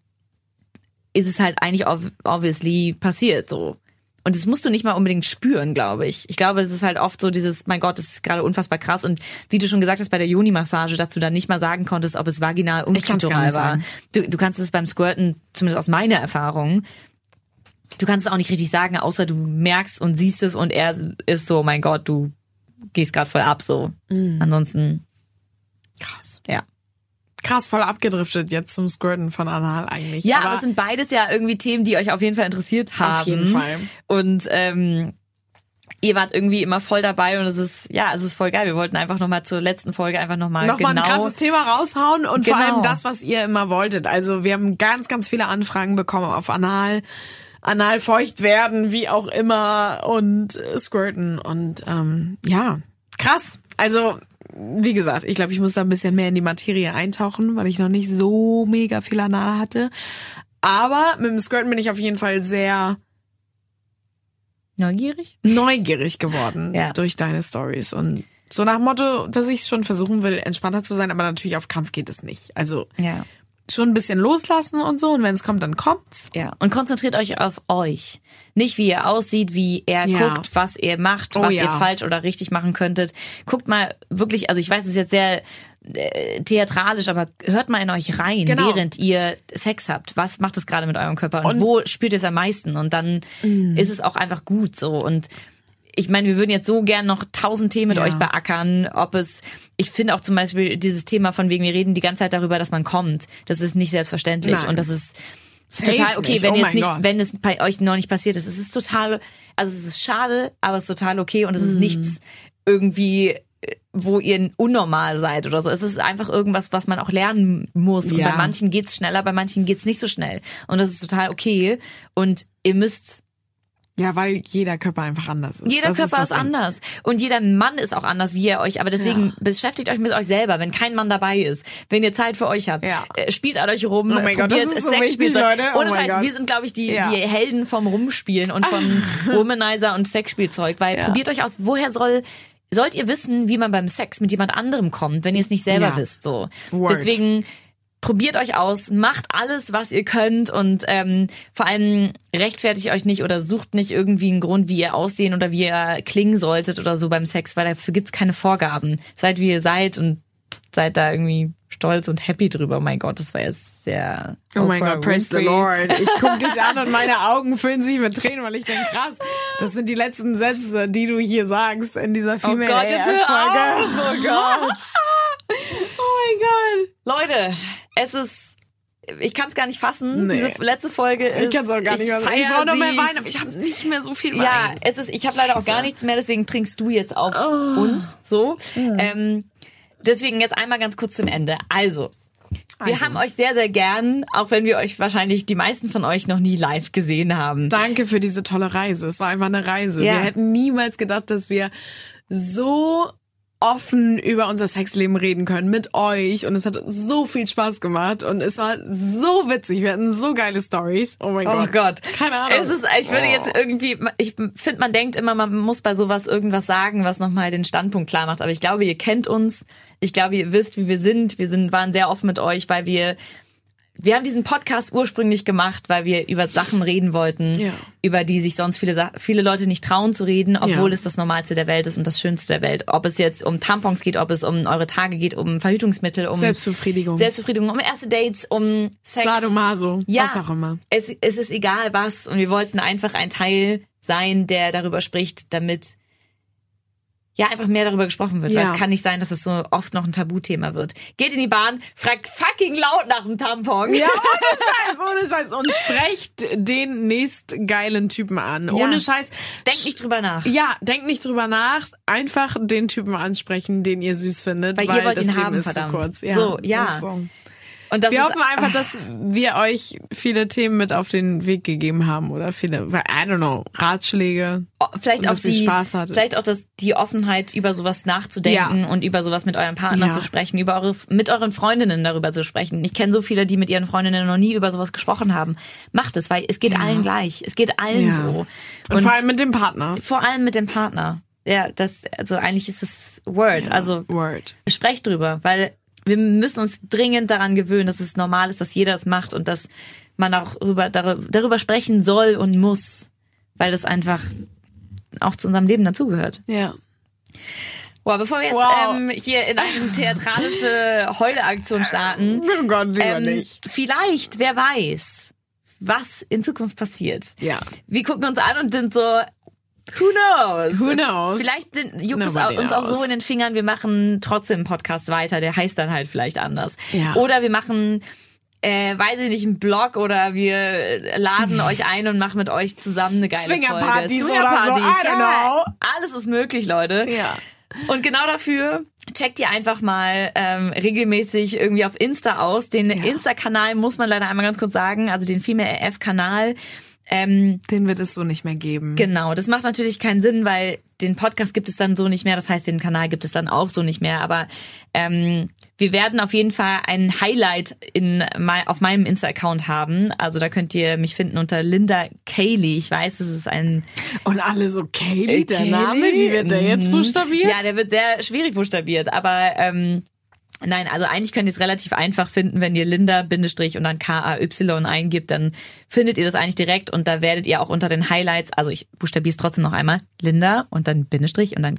ist es halt eigentlich ob- obviously passiert so. Und das musst du nicht mal unbedingt spüren, glaube ich. Ich glaube, es ist halt oft so dieses, mein Gott, das ist gerade unfassbar krass. Und wie du schon gesagt hast bei der Joni-Massage, dass du dann nicht mal sagen konntest, ob es vaginal und klitoral war. Du, du kannst es beim Squirten, zumindest aus meiner Erfahrung, du kannst es auch nicht richtig sagen, außer du merkst und siehst es und er ist so, mein Gott, du gehst gerade voll ab so. Mhm. Ansonsten, Krass. ja. Krass, voll abgedriftet jetzt zum Squirten von Anal eigentlich. Ja, aber, es sind beides ja irgendwie Themen, die euch auf jeden Fall interessiert haben. Auf jeden Fall. Und ähm, ihr wart irgendwie immer voll dabei und es ist, ja, es ist voll geil. Wir wollten einfach nochmal zur letzten Folge einfach nochmal noch genau... mal ein krasses Thema raushauen und vor Genau. allem das, was ihr immer wolltet. Also wir haben ganz, ganz viele Anfragen bekommen auf Anal, Anal feucht werden, wie auch immer und äh, squirten und ähm, ja, krass. Also wie gesagt, ich glaube, ich muss da ein bisschen mehr in die Materie eintauchen, weil ich noch nicht so mega viel Anal hatte. Aber mit dem Squirten bin ich auf jeden Fall sehr Neugierig? neugierig geworden Ja. durch deine Stories und so nach Motto, dass ich schon versuchen will, entspannter zu sein, aber natürlich auf Kampf geht es nicht. Also Ja. Schon ein bisschen loslassen und so und wenn es kommt, dann kommt's. Ja, und konzentriert euch auf euch. Nicht wie ihr aussieht, wie er Ja. guckt, was ihr macht, Oh was ja. ihr falsch oder richtig machen könntet. Guckt mal wirklich, also ich weiß, es ist jetzt sehr äh, theatralisch, aber hört mal in euch rein, Genau. während ihr Sex habt. Was macht es gerade mit eurem Körper und, Und- Mm. wo spürt ihr es am meisten? Und dann ist es auch einfach gut so und ich meine, wir würden jetzt so gern noch tausend Themen mit Ja. euch beackern, ob es, ich finde auch zum Beispiel dieses Thema von wegen, wir reden die ganze Zeit darüber, dass man kommt. Das ist nicht selbstverständlich Nein. und das ist Safe total okay, nicht. wenn Oh nicht, Gott. wenn es bei euch noch nicht passiert ist. Es ist total, also es ist schade, aber es ist total okay und es Mhm. ist nichts irgendwie, äh, wo ihr unnormal seid oder so. Es ist einfach irgendwas, was man auch lernen muss. Und Ja. bei manchen geht's schneller, bei manchen geht's nicht so schnell. Und das ist total okay. Und ihr müsst Ja, weil jeder Körper einfach anders ist. jeder Das Körper ist, Ding. anders. Und jeder Mann ist auch anders, wie ihr euch. Aber deswegen Ja. beschäftigt euch mit euch selber, wenn kein Mann dabei ist. Wenn ihr Zeit für euch habt. Ja. äh, Spielt an euch rum. Oh mein Gott, das probiert ist so Sexspielzeug. wichtig, Leute. Oh Ohne Scheiß, wir sind, glaube ich, die, Ja. die Helden vom Rumspielen und vom Womanizer und Sexspielzeug. Weil probiert euch aus, woher soll... Sollt ihr wissen, wie man beim Sex mit jemand anderem kommt, wenn ihr es nicht selber wisst, so. Word. Deswegen probiert euch aus, macht alles, was ihr könnt und ähm, vor allem rechtfertigt euch nicht oder sucht nicht irgendwie einen Grund, wie ihr aussehen oder wie ihr klingen solltet oder so beim Sex, weil dafür gibt's keine Vorgaben. Seid wie ihr seid und seid da irgendwie stolz und happy drüber. Oh mein Gott, das war jetzt sehr. Oh mein Gott, praise the. Lord. Ich guck dich an und meine Augen füllen sich mit Tränen, weil ich denke, krass, das sind die letzten Sätze, die du hier sagst in dieser Oh Female Gott, jetzt hör auf! Oh Gott. Oh mein Gott. Leute, es ist. Ich kann es gar nicht fassen. Nee. Diese letzte Folge ist. Ich kann es auch gar nicht mehr. Ich feier brauche noch mehr. Wein, aber ich habe nicht mehr so viel Wein. Ja, es ist, ich habe leider auch gar nichts mehr, deswegen trinkst du jetzt auf uns so. Ähm, deswegen jetzt einmal ganz kurz zum Ende. Also, wir Also. haben euch sehr, sehr gern, auch wenn wir euch wahrscheinlich die meisten von euch noch nie live gesehen haben. Danke für diese tolle Reise. Es war einfach eine Reise. Ja. Wir hätten niemals gedacht, dass wir so offen über unser Sexleben reden können mit euch und es hat so viel Spaß gemacht und es war so witzig. Wir hatten so geile Stories. Oh mein Oh Gott. Gott. Keine Ahnung. Es ist, ich würde Oh. jetzt irgendwie, ich finde, man denkt immer, man muss bei sowas irgendwas sagen, was nochmal den Standpunkt klar macht. Aber ich glaube, ihr kennt uns. Ich glaube, ihr wisst, wie wir sind. Wir sind, waren sehr offen mit euch, weil wir, wir haben diesen Podcast ursprünglich gemacht, weil wir über Sachen reden wollten, Ja. über die sich sonst viele, viele Leute nicht trauen zu reden, obwohl Ja. es das Normalste der Welt ist und das Schönste der Welt. Ob es jetzt um Tampons geht, ob es um eure Tage geht, um Verhütungsmittel, um Selbstbefriedigung. Selbstbefriedigung, um erste Dates, um Sex. Sadomaso, Ja, was auch immer. Es, es ist egal was und wir wollten einfach ein Teil sein, der darüber spricht, damit ja einfach mehr darüber gesprochen wird. Weil Ja. es kann nicht sein, dass es so oft noch ein Tabuthema wird. Geht in die Bahn, fragt fucking laut nach dem Tampon. Ja, ohne Scheiß, ohne Scheiß. Und sprecht den nächstgeilen Typen an. Ohne Scheiß. Denkt nicht drüber nach. Ja, denkt nicht drüber nach. Einfach den Typen ansprechen, den ihr süß findet. Weil ihr weil wollt das ihn haben, verdammt. Kurz. Ja, So, ja. so. Und Wir hoffen einfach, dass wir euch viele Themen mit auf den Weg gegeben haben oder viele, I don't know, Ratschläge. oh, vielleicht und auch die, Spaß hattet. vielleicht auch das, die Offenheit, über sowas nachzudenken Ja. und über sowas mit eurem Partner Ja. zu sprechen, über eure, mit euren Freundinnen darüber zu sprechen. Ich kenne so viele, die mit ihren Freundinnen noch nie über sowas gesprochen haben. Macht es, weil es geht allen gleich. Es geht allen Ja. so. Und, vor allem mit dem Partner. vor allem mit dem Partner. Ja, das, also eigentlich ist das Word. Also Word. sprecht drüber, weil wir müssen uns dringend daran gewöhnen, dass es normal ist, dass jeder es macht und dass man auch darüber, darüber, sprechen soll und muss, weil das einfach auch zu unserem Leben dazugehört. Ja. Boah, bevor wir jetzt Wow. ähm, hier in eine theatralische Heuleaktion starten, Oh Gott, lieber ähm, nicht. vielleicht, wer weiß, was in Zukunft passiert. Ja. Wir gucken uns an und sind so, Who knows? Who knows? Vielleicht juckt es Nobody uns auch so knows. in den Fingern, wir machen trotzdem einen Podcast weiter, der heißt dann halt vielleicht anders. Ja. Oder wir machen, äh, weiß ich nicht, einen Blog oder wir laden euch ein und machen mit euch zusammen eine geile Swingerpartys Folge. oder so, ja, alles ist möglich, Leute. Ja. Und genau dafür checkt ihr einfach mal ähm, regelmäßig irgendwie auf Insta aus. Den Insta-Kanal muss man leider einmal ganz kurz sagen, also den Female AF-Kanal. Ähm, Den wird es so nicht mehr geben. Genau, das macht natürlich keinen Sinn, weil den Podcast gibt es dann so nicht mehr. Das heißt, den Kanal gibt es dann auch so nicht mehr. Aber ähm, wir werden auf jeden Fall ein Highlight in auf meinem Insta-Account haben. Also da könnt ihr mich finden unter Linda Cayley. Ich weiß, es ist ein Und alle so, Kaylee, der Kaylee? Name, wie wird der jetzt buchstabiert? ja, der wird sehr schwierig buchstabiert, aber ähm, nein, also eigentlich könnt ihr es relativ einfach finden, wenn ihr Linda Bindestrich und dann K-A-Y eingibt, dann findet ihr das eigentlich direkt und da werdet ihr auch unter den Highlights, also ich buchstabiere es trotzdem noch einmal, Linda und dann Bindestrich und dann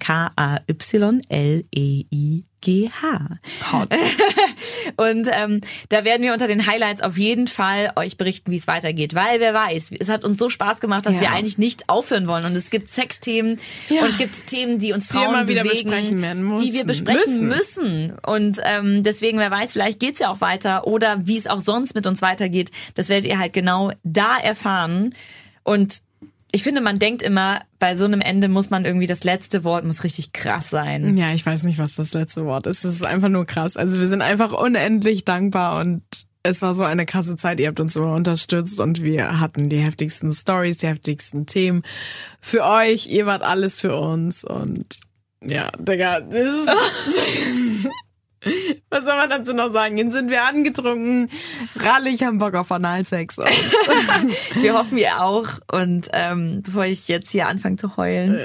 K-A-Y-L-E-I-G-H. Hot. Und ähm, da werden wir unter den Highlights auf jeden Fall euch berichten, wie es weitergeht. Weil wer weiß, es hat uns so Spaß gemacht, dass Ja. wir eigentlich nicht aufhören wollen. Und es gibt Sexthemen Ja. und es gibt Themen, die uns Die Frauen wieder bewegen, besprechen werden die wir müssen. besprechen müssen. Und ähm, deswegen, wer weiß, vielleicht geht's ja auch weiter oder wie es auch sonst mit uns weitergeht, das werdet ihr halt genau da erfahren. Und ich finde, man denkt immer, bei so einem Ende muss man irgendwie das letzte Wort muss richtig krass sein. Ja, ich weiß nicht, was das letzte Wort ist. Es ist einfach nur krass. Also wir sind einfach unendlich dankbar und es war so eine krasse Zeit. Ihr habt uns immer unterstützt und wir hatten die heftigsten Stories, die heftigsten Themen für euch. Ihr wart alles für uns und ja, Digga, das ist Was soll man dazu noch sagen? Jetzt sind wir angetrunken, rallig, haben Bock auf Analsex. Wir hoffen ihr auch. Und ähm, bevor ich jetzt hier anfange zu heulen,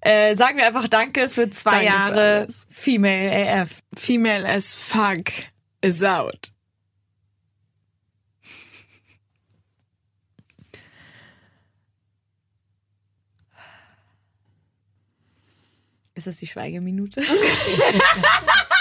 äh, sagen wir einfach Danke für zwei Danke für Jahre alles. Female AF. Female as fuck is out. Ist das die Schweigeminute?